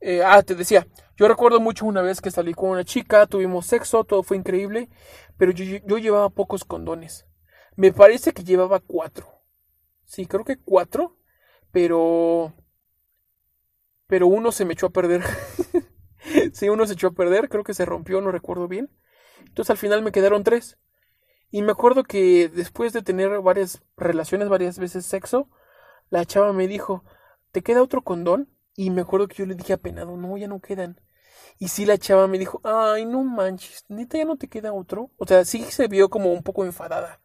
Eh, ah, te decía, yo recuerdo mucho una vez que salí con una chica, tuvimos sexo, todo fue increíble, pero yo, yo llevaba pocos condones. Me parece que llevaba cuatro. Sí, creo que cuatro, pero pero uno se me echó a perder. [LAUGHS] sí, uno se echó a perder, creo que se rompió, no recuerdo bien. Entonces al final me quedaron tres. Y me acuerdo que después de tener varias relaciones, varias veces sexo, la chava me dijo, ¿te queda otro condón? Y me acuerdo que yo le dije apenado, no, ya no quedan. Y sí, la chava me dijo, ay, no manches, neta ya no te queda otro. O sea, sí se vio como un poco enfadada.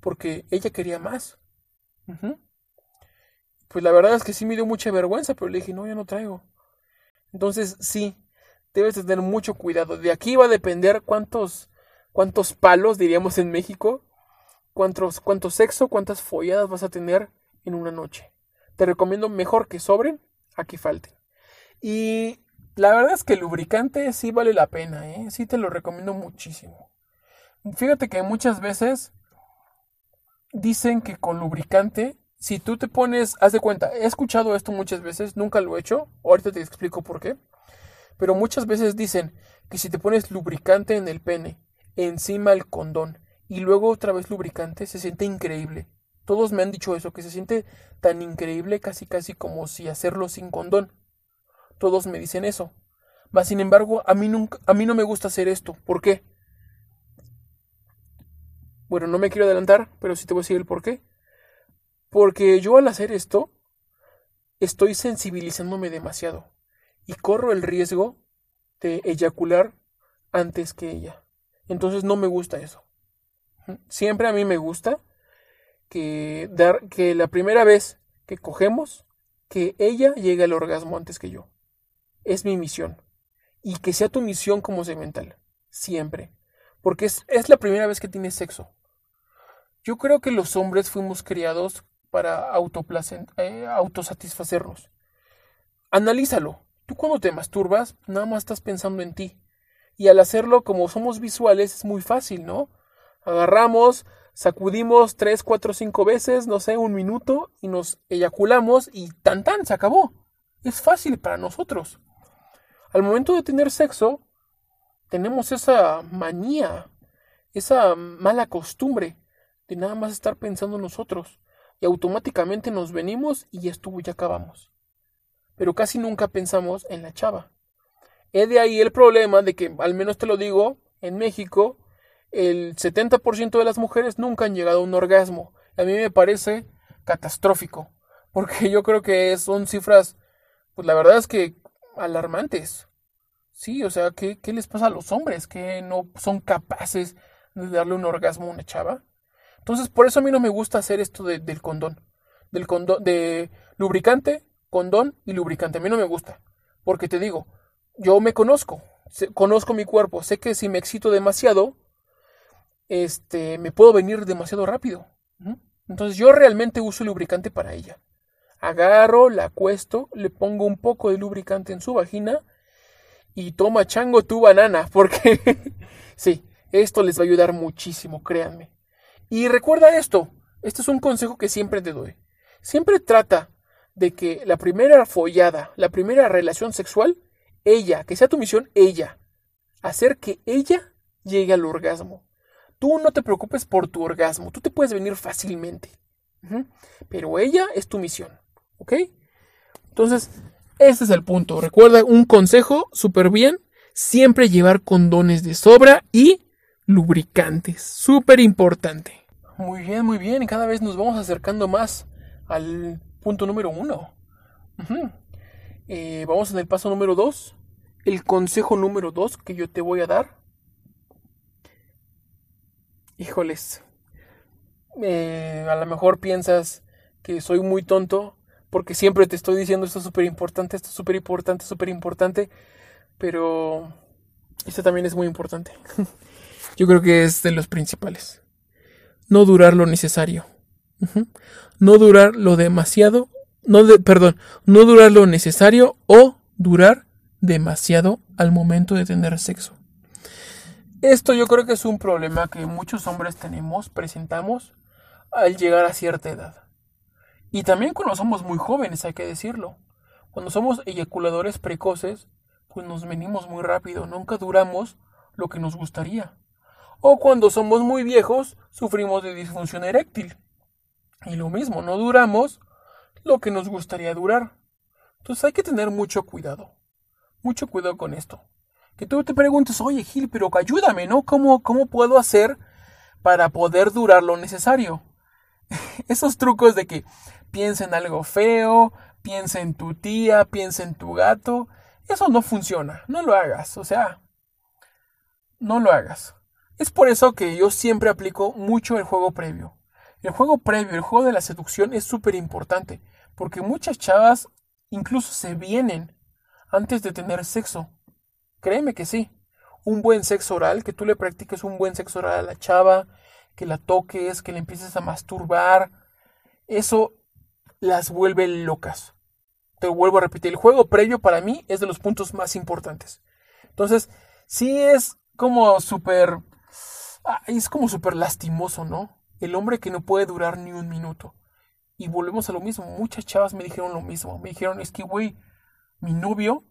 Porque ella quería más pues la verdad es que sí me dio mucha vergüenza, pero le dije, no, ya no traigo. Entonces, sí, debes tener mucho cuidado. De aquí va a depender cuántos, cuántos palos, diríamos en México, cuántos, cuántos sexo, cuántas folladas vas a tener en una noche. Te recomiendo mejor que sobren a que falten. Y la verdad es que el lubricante sí vale la pena, ¿eh? sí te lo recomiendo muchísimo. Fíjate que muchas veces dicen que con lubricante si tú te pones, haz de cuenta, he escuchado esto muchas veces, nunca lo he hecho, ahorita te explico por qué, pero muchas veces dicen que si te pones lubricante en el pene, encima el condón, y luego otra vez lubricante, se siente increíble. Todos me han dicho eso, que se siente tan increíble casi casi como si hacerlo sin condón. Todos me dicen eso. Mas, sin embargo, a mí, nunca, a mí no me gusta hacer esto. ¿Por qué? Bueno, no me quiero adelantar, pero sí te voy a decir el por qué. Porque yo al hacer esto, estoy sensibilizándome demasiado y corro el riesgo de eyacular antes que ella. Entonces no me gusta eso. Siempre a mí me gusta que dar que la primera vez que cogemos que ella llegue al orgasmo antes que yo. es mi misión. Y que sea tu misión como mental. Siempre. Porque es, es la primera vez que tienes sexo. Yo creo que los hombres fuimos criados para eh, autosatisfacernos. Analízalo. Tú cuando te masturbas, nada más estás pensando en ti. Y al hacerlo, como somos visuales, es muy fácil, ¿no? Agarramos, sacudimos 3, 4, 5 veces, no sé, un minuto, y nos eyaculamos y tan tan, se acabó. Es fácil para nosotros. Al momento de tener sexo, tenemos esa manía, esa mala costumbre de nada más estar pensando en nosotros. Y automáticamente nos venimos y ya estuvo, ya acabamos. Pero casi nunca pensamos en la chava. Es de ahí el problema de que, al menos te lo digo, en México, el 70% de las mujeres nunca han llegado a un orgasmo. A mí me parece catastrófico, porque [LAUGHS] yo creo que son cifras, pues la verdad es que alarmantes. Sí, o sea, ¿qué, qué les pasa a los hombres que no son capaces de darle un orgasmo a una chava? Entonces, por eso a mí no me gusta hacer esto del condón. Del condón, de lubricante, condón y lubricante. A mí no me gusta. Porque te digo, yo me conozco, conozco mi cuerpo, sé que si me excito demasiado, este, me puedo venir demasiado rápido. Entonces yo realmente uso lubricante para ella. Agarro, la acuesto, le pongo un poco de lubricante en su vagina y toma chango tu banana, [LAUGHS] porque sí, esto les va a ayudar muchísimo, créanme. Y recuerda esto, este es un consejo que siempre te doy. Siempre trata de que la primera follada, la primera relación sexual, ella, que sea tu misión, ella. Hacer que ella llegue al orgasmo. Tú no te preocupes por tu orgasmo, tú te puedes venir fácilmente. Pero ella es tu misión, ¿ok? Entonces, ese es el punto. Recuerda un consejo súper bien, siempre llevar condones de sobra y lubricantes, súper importante. Muy bien, muy bien, cada vez nos vamos acercando más al punto número uno. Eh, vamos en el paso número dos. El consejo número dos que yo te voy a dar híjoles, eh, a lo mejor piensas que soy muy tonto porque siempre te estoy diciendo esto es súper importante, esto es súper importante, súper importante, pero esto también es muy importante. [LAUGHS] Yo creo que es de los principales. No durar lo necesario. No durar lo demasiado, no de, perdón, no durar lo necesario o durar demasiado al momento de tener sexo. Esto yo creo que es un problema que muchos hombres tenemos, presentamos al llegar a cierta edad. Y también cuando somos muy jóvenes, hay que decirlo. Cuando somos eyaculadores precoces, pues nos venimos muy rápido, nunca duramos lo que nos gustaría. O cuando somos muy viejos, sufrimos de disfunción eréctil. Y lo mismo, no duramos lo que nos gustaría durar. Entonces hay que tener mucho cuidado. Mucho cuidado con esto que tú te preguntes, oye Gil, pero ayúdame, ¿no? ¿Cómo, cómo puedo hacer para poder durar lo necesario? [LAUGHS] Esos trucos de que piensa en algo feo, piensa en tu tía, piensa en tu gato, eso no funciona, no lo hagas, o sea, no lo hagas. Es por eso que yo siempre aplico mucho el juego previo. El juego previo, el juego de la seducción es súper importante, porque muchas chavas incluso se vienen antes de tener sexo. Créeme que sí. Un buen sexo oral, que tú le practiques un buen sexo oral a la chava, que la toques, que le empieces a masturbar, eso las vuelve locas. Te vuelvo a repetir, el juego previo para mí es de los puntos más importantes. Entonces, sí es como súper... Es como súper lastimoso, ¿no? El hombre que no puede durar ni un minuto. Y volvemos a lo mismo. Muchas chavas me dijeron lo mismo. Me dijeron, es que, güey, mi novio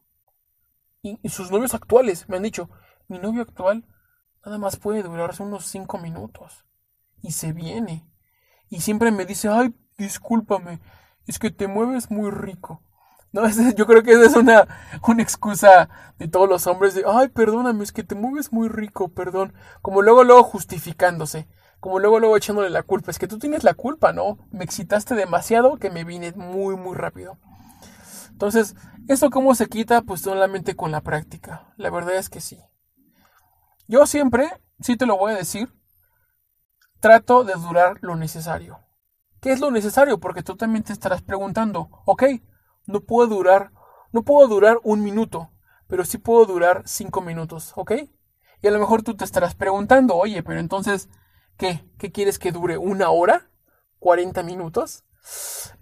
y, sus novios actuales me han dicho, mi novio actual nada más puede durarse unos cinco minutos. Y se viene. Y siempre me dice, ay, discúlpame, es que te mueves muy rico. No, [LAUGHS] yo creo que esa es una, una excusa de todos los hombres de, ay, perdóname, es que te mueves muy rico, perdón. Como luego, luego justificándose. Como luego, luego echándole la culpa. Es que tú tienes la culpa, ¿no? Me excitaste demasiado que me vine muy, muy rápido. Entonces, ¿esto cómo se quita? Pues solamente con la práctica. La verdad es que sí. Yo siempre, sí te lo voy a decir, trato de durar lo necesario. ¿Qué es lo necesario? Porque tú también te estarás preguntando, ok, no puedo durar no puedo durar un minuto, pero sí puedo durar cinco minutos, ¿ok? Y a lo mejor tú te estarás preguntando, oye, pero entonces, ¿qué? ¿Qué quieres que dure? ¿Una hora? ¿40 minutos?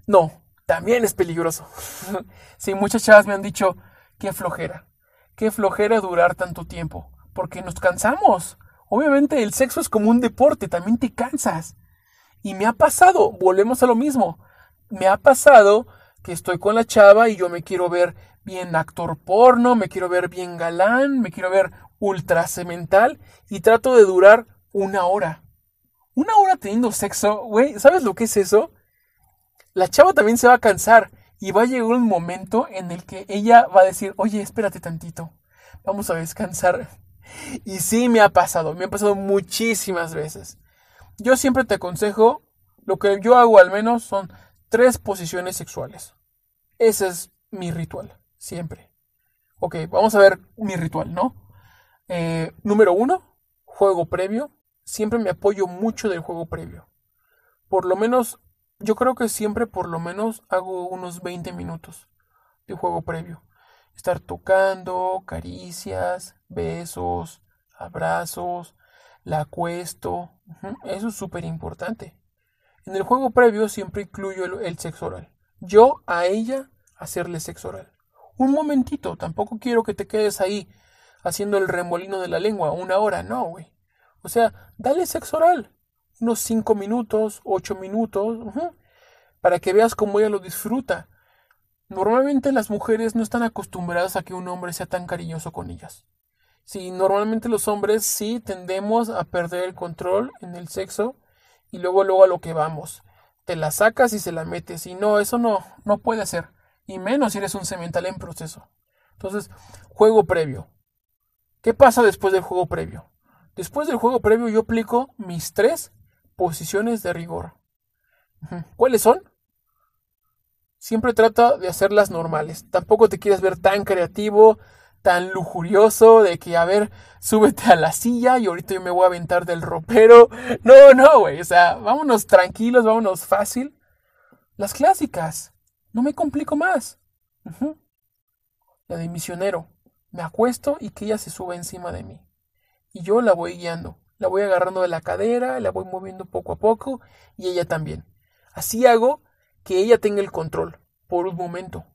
No, también es peligroso. [LAUGHS] sí, muchas chavas me han dicho, qué flojera, qué flojera durar tanto tiempo, porque nos cansamos. Obviamente el sexo es como un deporte, también te cansas. Y me ha pasado, volvemos a lo mismo, me ha pasado que estoy con la chava y yo me quiero ver bien actor porno, me quiero ver bien galán, me quiero ver ultra cemental y trato de durar una hora. Una hora teniendo sexo, güey, ¿sabes lo que es eso? La chava también se va a cansar y va a llegar un momento en el que ella va a decir, oye, espérate tantito, vamos a descansar. Y sí me ha pasado, me ha pasado muchísimas veces. Yo siempre te aconsejo, lo que yo hago al menos son tres posiciones sexuales. Ese es mi ritual, siempre. Ok, vamos a ver mi ritual, ¿no? Eh, número uno, juego previo. Siempre me apoyo mucho del juego previo. Por lo menos, yo creo que siempre por lo menos hago unos 20 minutos de juego previo. Estar tocando, caricias, besos, abrazos, la acuesto. Eso es súper importante. En el juego previo siempre incluyo el, sexo oral. Yo a ella hacerle sexo oral. Un momentito, tampoco quiero que te quedes ahí haciendo el remolino de la lengua una hora, no, güey. O sea, dale sexo oral. Unos 5 minutos, 8 minutos, para que veas cómo ella lo disfruta. Normalmente las mujeres no están acostumbradas a que un hombre sea tan cariñoso con ellas. Sí, normalmente los hombres sí tendemos a perder el control en el sexo y luego luego a lo que vamos. Te la sacas y se la metes y no, eso no, no puede ser. Y menos si eres un cemental en proceso. Entonces, juego previo. ¿Qué pasa después del juego previo? Después del juego previo yo aplico mis tres posiciones de rigor. ¿Cuáles son? Siempre trata de hacerlas normales. Tampoco te quieres ver tan creativo, tan lujurioso de que, a ver, súbete a la silla y ahorita yo me voy a aventar del ropero. No, no, güey. O sea, vámonos tranquilos, vámonos fácil. Las clásicas. No me complico más. La de misionero. Me acuesto y que ella se suba encima de mí. Y yo la voy guiando. La voy agarrando de la cadera, la voy moviendo poco a poco y ella también. Así hago que ella tenga el control por un momento.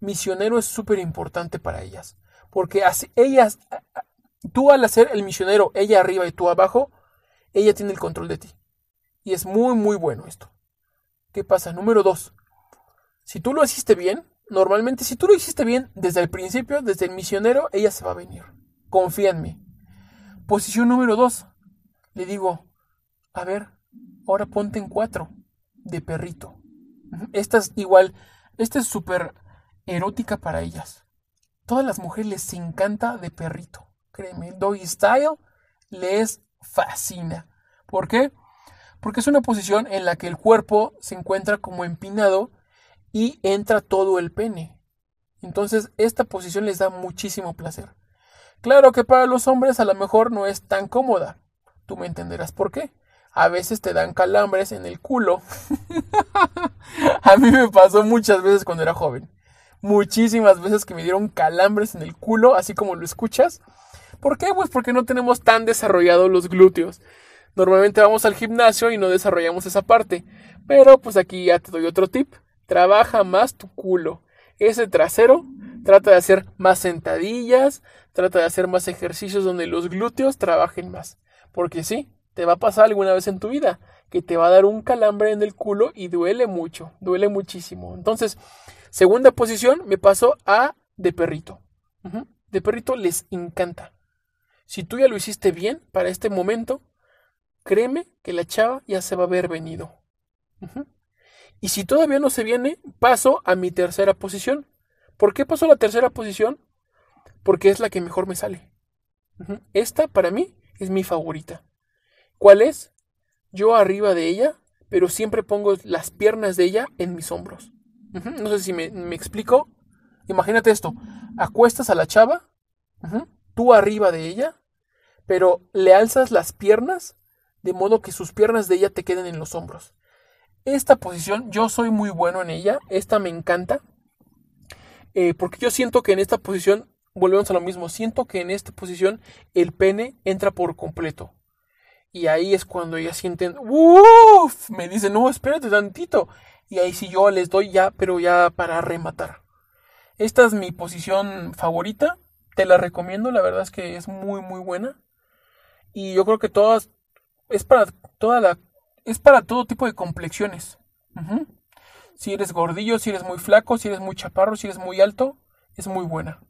Misionero es súper importante para ellas. Porque así, ellas, tú al hacer el misionero, ella arriba y tú abajo, ella tiene el control de ti. Y es muy, muy bueno esto. ¿Qué pasa? Número dos. Si tú lo hiciste bien, normalmente si tú lo hiciste bien desde el principio, desde el misionero, ella se va a venir. Confía en mí. Posición número dos. Le digo, a ver, ahora ponte en cuatro de perrito. Esta es igual, esta es súper erótica para ellas. Todas las mujeres les encanta de perrito. Créeme, doggy style les fascina. ¿Por qué? Porque es una posición en la que el cuerpo se encuentra como empinado y entra todo el pene. Entonces, esta posición les da muchísimo placer. Claro que para los hombres a lo mejor no es tan cómoda. Tú me entenderás por qué a veces te dan calambres en el culo. [LAUGHS] a mí me pasó muchas veces cuando era joven. Muchísimas veces que me dieron calambres en el culo, así como lo escuchas. ¿Por qué? Pues porque no tenemos tan desarrollados los glúteos. Normalmente vamos al gimnasio y no desarrollamos esa parte. Pero pues aquí ya te doy otro tip. Trabaja más tu culo. Ese trasero, trata de hacer más sentadillas, trata de hacer más ejercicios donde los glúteos trabajen más. Porque sí, te va a pasar alguna vez en tu vida que te va a dar un calambre en el culo y duele mucho, duele muchísimo. Entonces, segunda posición, me paso a de perrito. De perrito les encanta. Si tú ya lo hiciste bien para este momento, créeme que la chava ya se va a ver venido. Y si todavía no se viene, paso a mi tercera posición. ¿Por qué paso la tercera posición? Porque es la que mejor me sale. Esta para mí es mi favorita. ¿Cuál es? Yo arriba de ella, pero siempre pongo las piernas de ella en mis hombros. No sé si me, explico. Imagínate esto. Acuestas a la chava, tú arriba de ella, pero le alzas las piernas de modo que sus piernas de ella te queden en los hombros. Esta posición yo soy muy bueno en ella, esta me encanta. Eh, porque yo siento que en esta posición, volvemos a lo mismo, siento que en esta posición el pene entra por completo. Y ahí es cuando ellas sienten, uff, me dicen, no, espérate tantito. Y ahí sí yo les doy ya, pero ya para rematar. Esta es mi posición favorita. Te la recomiendo, la verdad es que es muy, muy buena. Y yo creo que todas, es para toda la, es para todo tipo de complexiones. Si eres gordillo, si eres muy flaco, si eres muy chaparro, si eres muy alto, es muy buena.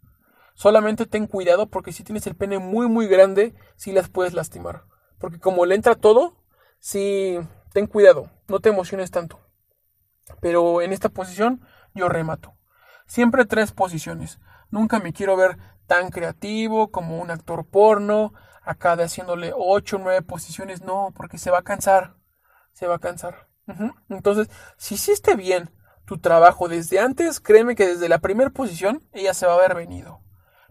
Solamente ten cuidado porque si tienes el pene muy muy grande, sí las puedes lastimar. Porque como le entra todo, sí, ten cuidado, no te emociones tanto. Pero en esta posición yo remato. Siempre tres posiciones. Nunca me quiero ver tan creativo como un actor porno, acá de haciéndole ocho o 9 posiciones, no, porque se va a cansar. Se va a cansar. Entonces, si hiciste bien tu trabajo desde antes, créeme que desde la primera posición ella se va a haber venido.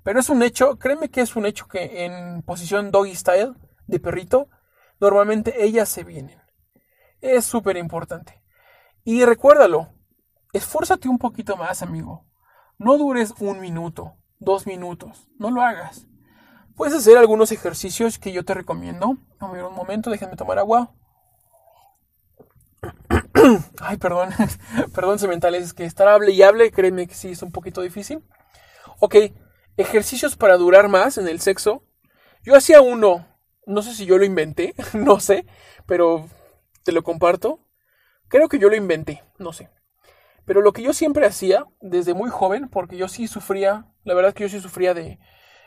Pero es un hecho, créeme que es un hecho que en posición doggy style, de perrito, normalmente ellas se vienen. Es súper importante. Y recuérdalo, esfuérzate un poquito más, amigo. No dures un minuto, dos minutos, no lo hagas. Puedes hacer algunos ejercicios que yo te recomiendo. un momento, déjenme tomar agua. Ay, perdón, [LAUGHS] perdón, sementales, es que estar hable y hable, créeme que sí es un poquito difícil. Ok, ejercicios para durar más en el sexo. Yo hacía uno, no sé si yo lo inventé, [LAUGHS] no sé, pero te lo comparto. Creo que yo lo inventé, no sé. Pero lo que yo siempre hacía, desde muy joven, porque yo sí sufría, la verdad que yo sí sufría de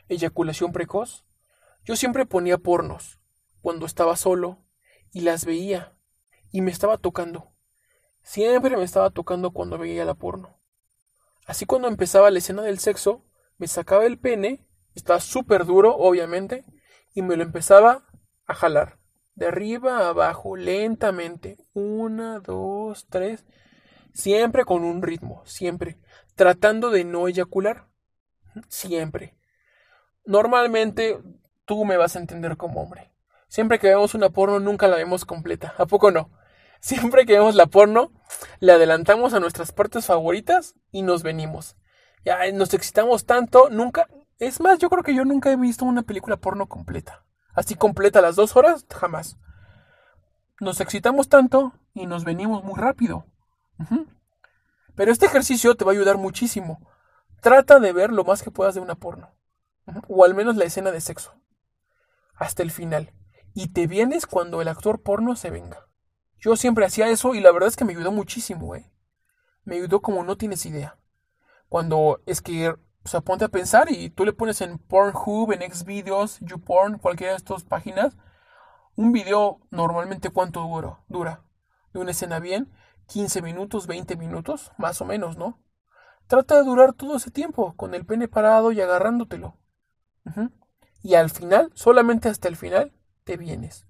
eyaculación precoz, yo siempre ponía pornos cuando estaba solo y las veía y me estaba tocando. Siempre me estaba tocando cuando veía la porno. Así cuando empezaba la escena del sexo, me sacaba el pene, estaba súper duro, obviamente, y me lo empezaba a jalar. De arriba a abajo, lentamente. Una, dos, tres. Siempre con un ritmo, siempre. Tratando de no eyacular. Siempre. Normalmente tú me vas a entender como hombre. Siempre que vemos una porno nunca la vemos completa. ¿A poco no? Siempre que vemos la porno, le adelantamos a nuestras partes favoritas y nos venimos. Ya nos excitamos tanto, nunca. Es más, yo creo que yo nunca he visto una película porno completa. Así completa las dos horas, jamás. Nos excitamos tanto y nos venimos muy rápido. Pero este ejercicio te va a ayudar muchísimo. Trata de ver lo más que puedas de una porno. O al menos la escena de sexo. Hasta el final. Y te vienes cuando el actor porno se venga. Yo siempre hacía eso y la verdad es que me ayudó muchísimo, ¿eh? Me ayudó como no tienes idea. Cuando es que, o sea, ponte a pensar y tú le pones en Pornhub, en Xvideos, YouPorn, cualquiera de estas páginas, un video normalmente cuánto dura, dura. De una escena bien, 15 minutos, 20 minutos, más o menos, ¿no? Trata de durar todo ese tiempo, con el pene parado y agarrándotelo. Y al final, solamente hasta el final, te vienes.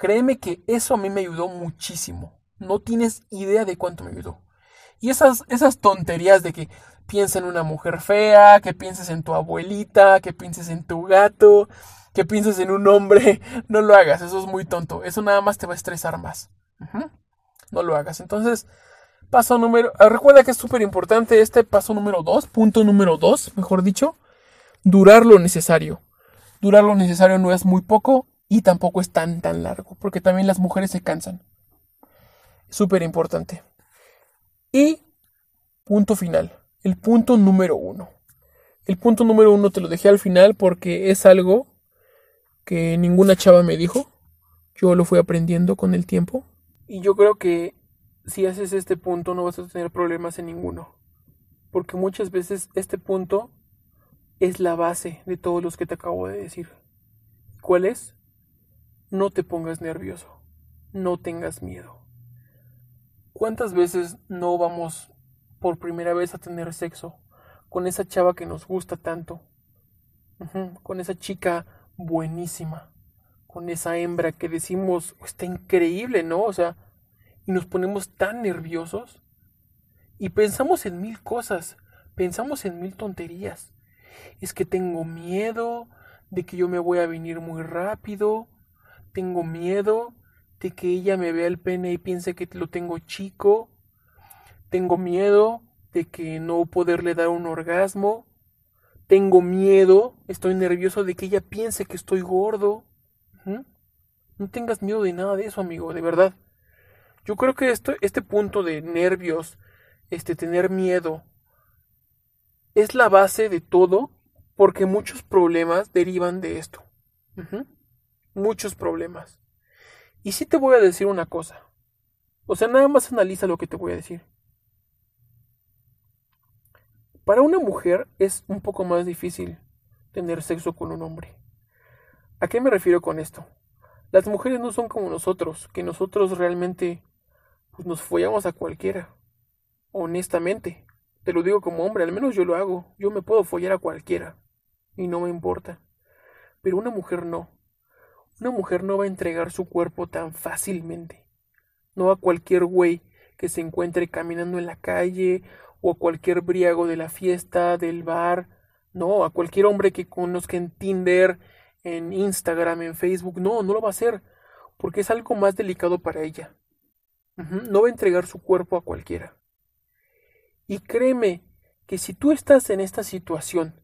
Créeme que eso a mí me ayudó muchísimo. No tienes idea de cuánto me ayudó. Y esas, esas tonterías de que piensa en una mujer fea, que pienses en tu abuelita, que pienses en tu gato, que pienses en un hombre, [LAUGHS] no lo hagas, eso es muy tonto. Eso nada más te va a estresar más. No lo hagas. Entonces, paso número... Ah, recuerda que es súper importante este paso número 2, punto número 2, mejor dicho, durar lo necesario. Durar lo necesario no es muy poco, y tampoco es tan tan largo, porque también las mujeres se cansan. Súper importante. Y punto final, el punto número uno. El punto número uno te lo dejé al final porque es algo que ninguna chava me dijo. Yo lo fui aprendiendo con el tiempo. Y yo creo que si haces este punto no vas a tener problemas en ninguno. Porque muchas veces este punto es la base de todos los que te acabo de decir. ¿Cuál es? No te pongas nervioso, no tengas miedo. ¿Cuántas veces no vamos por primera vez a tener sexo con esa chava que nos gusta tanto? con esa chica buenísima, con esa hembra que decimos está increíble, ¿no? O sea, y nos ponemos tan nerviosos y pensamos en mil cosas, pensamos en mil tonterías. Es que tengo miedo de que yo me voy a venir muy rápido, tengo miedo de que ella me vea el pene y piense que lo tengo chico. Tengo miedo de que no poderle dar un orgasmo, tengo miedo, estoy nervioso de que ella piense que estoy gordo. No tengas miedo de nada de eso, amigo, de verdad. Yo creo que esto, este punto de nervios, este tener miedo, es la base de todo porque muchos problemas derivan de esto. Muchos problemas. Y sí te voy a decir una cosa. O sea, nada más analiza lo que te voy a decir. Para una mujer es un poco más difícil tener sexo con un hombre. ¿A qué me refiero con esto? Las mujeres no son como nosotros, que nosotros realmente pues, nos follamos a cualquiera. Honestamente, te lo digo como hombre, al menos yo lo hago. Yo me puedo follar a cualquiera y no me importa. Pero una mujer no. Una mujer no va a entregar su cuerpo tan fácilmente. No a cualquier güey que se encuentre caminando en la calle o a cualquier briago de la fiesta, del bar, no, a cualquier hombre que conozca en Tinder, en Instagram, en Facebook, no, no lo va a hacer, porque es algo más delicado para ella. No va a entregar su cuerpo a cualquiera. Y créeme que si tú estás en esta situación,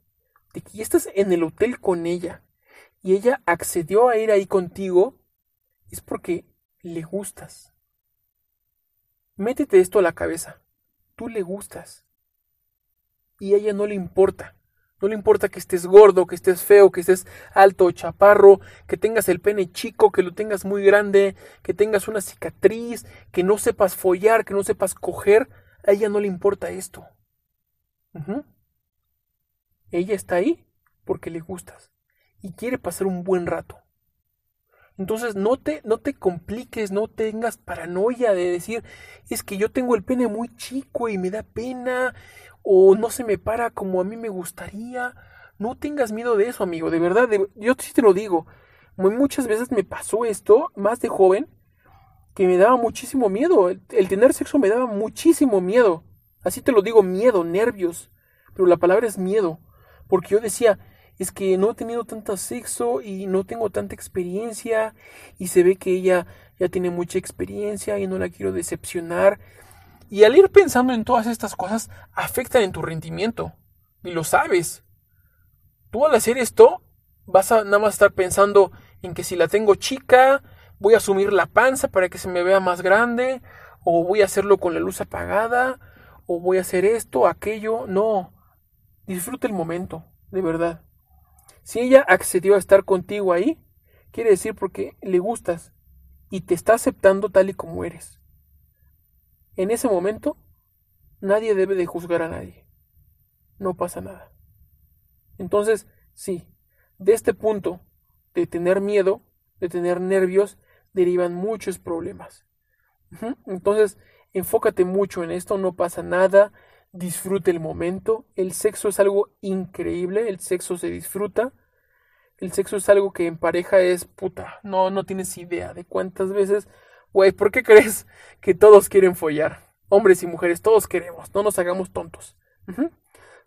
de que estás en el hotel con ella, y ella accedió a ir ahí contigo, es porque le gustas. Métete esto a la cabeza tú le gustas. Y a ella no le importa. No le importa que estés gordo, que estés feo, que estés alto, chaparro, que tengas el pene chico, que lo tengas muy grande, que tengas una cicatriz, que no sepas follar, que no sepas coger. A ella no le importa esto. Ella está ahí porque le gustas y quiere pasar un buen rato. Entonces no te, no te compliques, no tengas paranoia de decir, es que yo tengo el pene muy chico y me da pena, o no se me para como a mí me gustaría. No tengas miedo de eso, amigo, de verdad, yo sí te lo digo. muchas veces me pasó esto, más de joven, que me daba muchísimo miedo. el tener sexo me daba muchísimo miedo. Así te lo digo, miedo, nervios. Pero la palabra es miedo. Porque yo decía, es que no he tenido tanto sexo y no tengo tanta experiencia y se ve que ella ya tiene mucha experiencia y no la quiero decepcionar. Y al ir pensando en todas estas cosas afectan en tu rendimiento. Y lo sabes. Tú al hacer esto vas a nada más estar pensando en que si la tengo chica, voy a asumir la panza para que se me vea más grande, o voy a hacerlo con la luz apagada, o voy a hacer esto, aquello. No. Disfruta el momento, de verdad. Si ella accedió a estar contigo ahí, quiere decir porque le gustas y te está aceptando tal y como eres. En ese momento, nadie debe de juzgar a nadie. No pasa nada. Entonces, sí, de este punto de tener miedo, de tener nervios, derivan muchos problemas. Entonces, enfócate mucho en esto, no pasa nada, disfrute el momento. El sexo es algo increíble, el sexo se disfruta. El sexo es algo que en pareja es puta. No, no tienes idea de cuántas veces. Güey, ¿por qué crees que todos quieren follar? Hombres y mujeres, todos queremos. No nos hagamos tontos.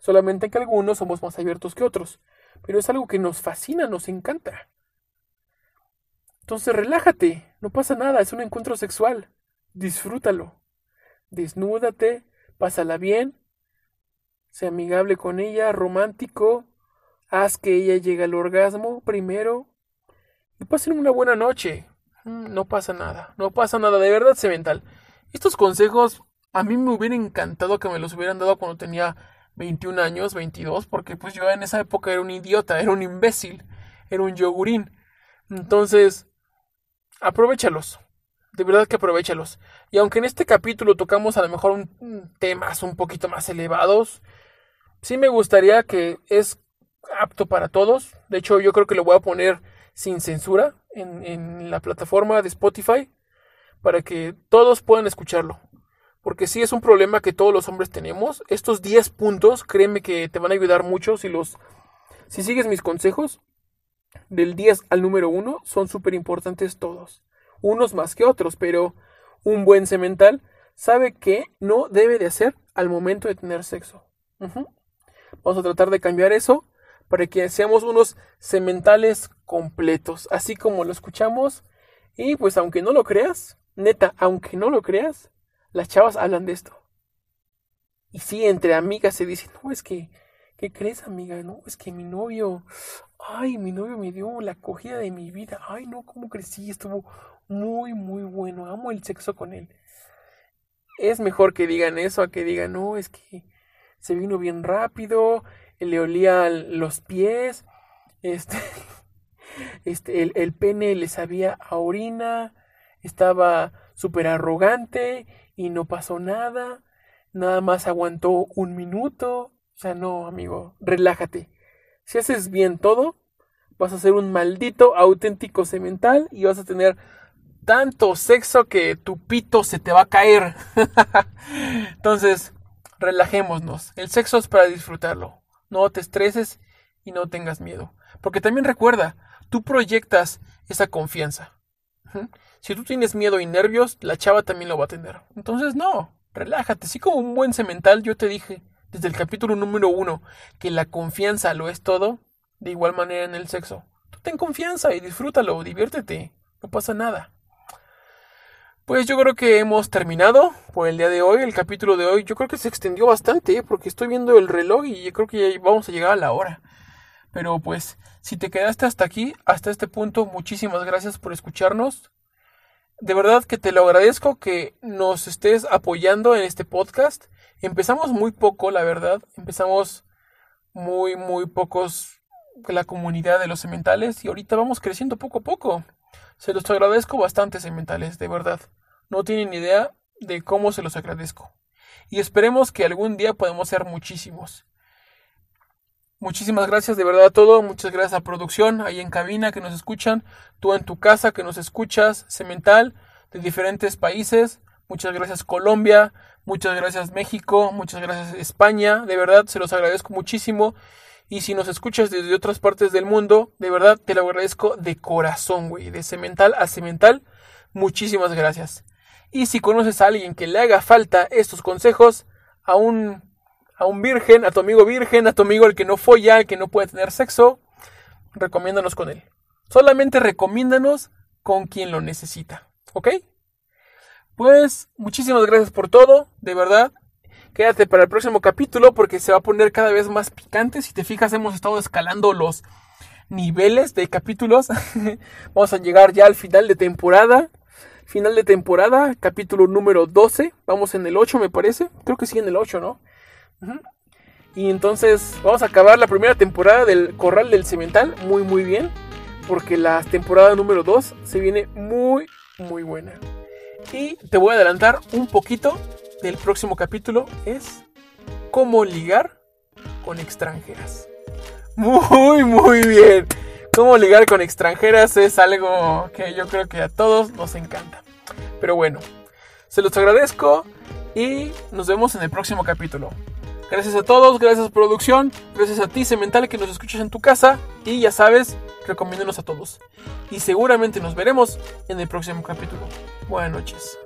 Solamente que algunos somos más abiertos que otros. Pero es algo que nos fascina, nos encanta. Entonces relájate, no pasa nada, es un encuentro sexual. Disfrútalo. Desnúdate, pásala bien, sea amigable con ella, romántico, haz que ella llegue al orgasmo primero y pasen una buena noche. Mm, no pasa nada, no pasa nada, de verdad, mental. Estos consejos a mí me hubiera encantado que me los hubieran dado cuando tenía 21 años, 22, porque pues yo en esa época era un idiota, era un imbécil, era un yogurín. Entonces, aprovechalos de verdad que aprovechalos. Y aunque en este capítulo tocamos a lo mejor temas un poquito más elevados, sí me gustaría que es apto para todos. De hecho, yo creo que lo voy a poner sin censura en, en la plataforma de Spotify para que todos puedan escucharlo. Porque sí es un problema que todos los hombres tenemos. Estos 10 puntos, créeme que te van a ayudar mucho si los si sigues mis consejos. Del 10 al número 1 son súper importantes todos unos más que otros, pero un buen semental sabe que no debe de hacer al momento de tener sexo. Vamos a tratar de cambiar eso para que seamos unos sementales completos, así como lo escuchamos. Y pues aunque no lo creas, neta, aunque no lo creas, las chavas hablan de esto. Y sí, entre amigas se dice, no, es que, ¿qué crees, amiga? No, es que mi novio, ay, mi novio me dio la acogida de mi vida. Ay, no, cómo crecí, estuvo muy, muy bueno. Amo el sexo con él. Es mejor que digan eso a que digan, no, es que se vino bien rápido, le olía los pies, este, [LAUGHS] este, el, el pene le sabía a orina, estaba súper arrogante y no pasó nada, nada más aguantó un minuto. O sea, no, amigo, relájate. Si haces bien todo, vas a ser un maldito auténtico semental y vas a tener tanto sexo que tu pito se te va a caer. [LAUGHS] Entonces, relajémonos. El sexo es para disfrutarlo. No te estreses y no tengas miedo. Porque también recuerda, tú proyectas esa confianza. Si tú tienes miedo y nervios, la chava también lo va a tener. Entonces, no, relájate. Así como un buen semental, yo te dije desde el capítulo número uno que la confianza lo es todo, de igual manera en el sexo. Tú ten confianza y disfrútalo, diviértete, no pasa nada. Pues yo creo que hemos terminado por el día de hoy, el capítulo de hoy. Yo creo que se extendió bastante, ¿eh? porque estoy viendo el reloj y yo creo que ya vamos a llegar a la hora. Pero pues, si te quedaste hasta aquí, hasta este punto, muchísimas gracias por escucharnos. De verdad que te lo agradezco que nos estés apoyando en este podcast. Empezamos muy poco, la verdad. Empezamos muy, muy pocos la comunidad de los sementales y ahorita vamos creciendo poco a poco. Se los agradezco bastante, sementales, de verdad. No tienen idea de cómo se los agradezco. Y esperemos que algún día podamos ser muchísimos. Muchísimas gracias de verdad a todo. Muchas gracias a producción, ahí en cabina que nos escuchan. Tú en tu casa que nos escuchas, Cemental, de diferentes países. Muchas gracias Colombia, muchas gracias México, muchas gracias España. De verdad, se los agradezco muchísimo. Y si nos escuchas desde otras partes del mundo, de verdad te lo agradezco de corazón, güey. De cemental a cemental. Muchísimas gracias. Y si conoces a alguien que le haga falta estos consejos, a un a un virgen, a tu amigo virgen, a tu amigo el que no folla, el que no puede tener sexo, recomiéndanos con él. Solamente recomiéndanos con quien lo necesita. ¿Ok? Pues muchísimas gracias por todo, de verdad. Quédate para el próximo capítulo porque se va a poner cada vez más picante. Si te fijas, hemos estado escalando los niveles de capítulos. [LAUGHS] Vamos a llegar ya al final de temporada. Final de temporada, capítulo número 12. Vamos en el 8, me parece. Creo que sí, en el 8, ¿no? Y entonces vamos a acabar la primera temporada del Corral del Cemental muy muy bien. Porque la temporada número 2 se viene muy muy buena. Y te voy a adelantar un poquito del próximo capítulo. Es cómo ligar con extranjeras. Muy muy bien. Cómo ligar con extranjeras es algo que yo creo que a todos nos encanta. Pero bueno, se los agradezco y nos vemos en el próximo capítulo. Gracias a todos, gracias producción, gracias a ti, Cemental, que nos escuchas en tu casa. Y ya sabes, recomiéndanos a todos. Y seguramente nos veremos en el próximo capítulo. Buenas noches.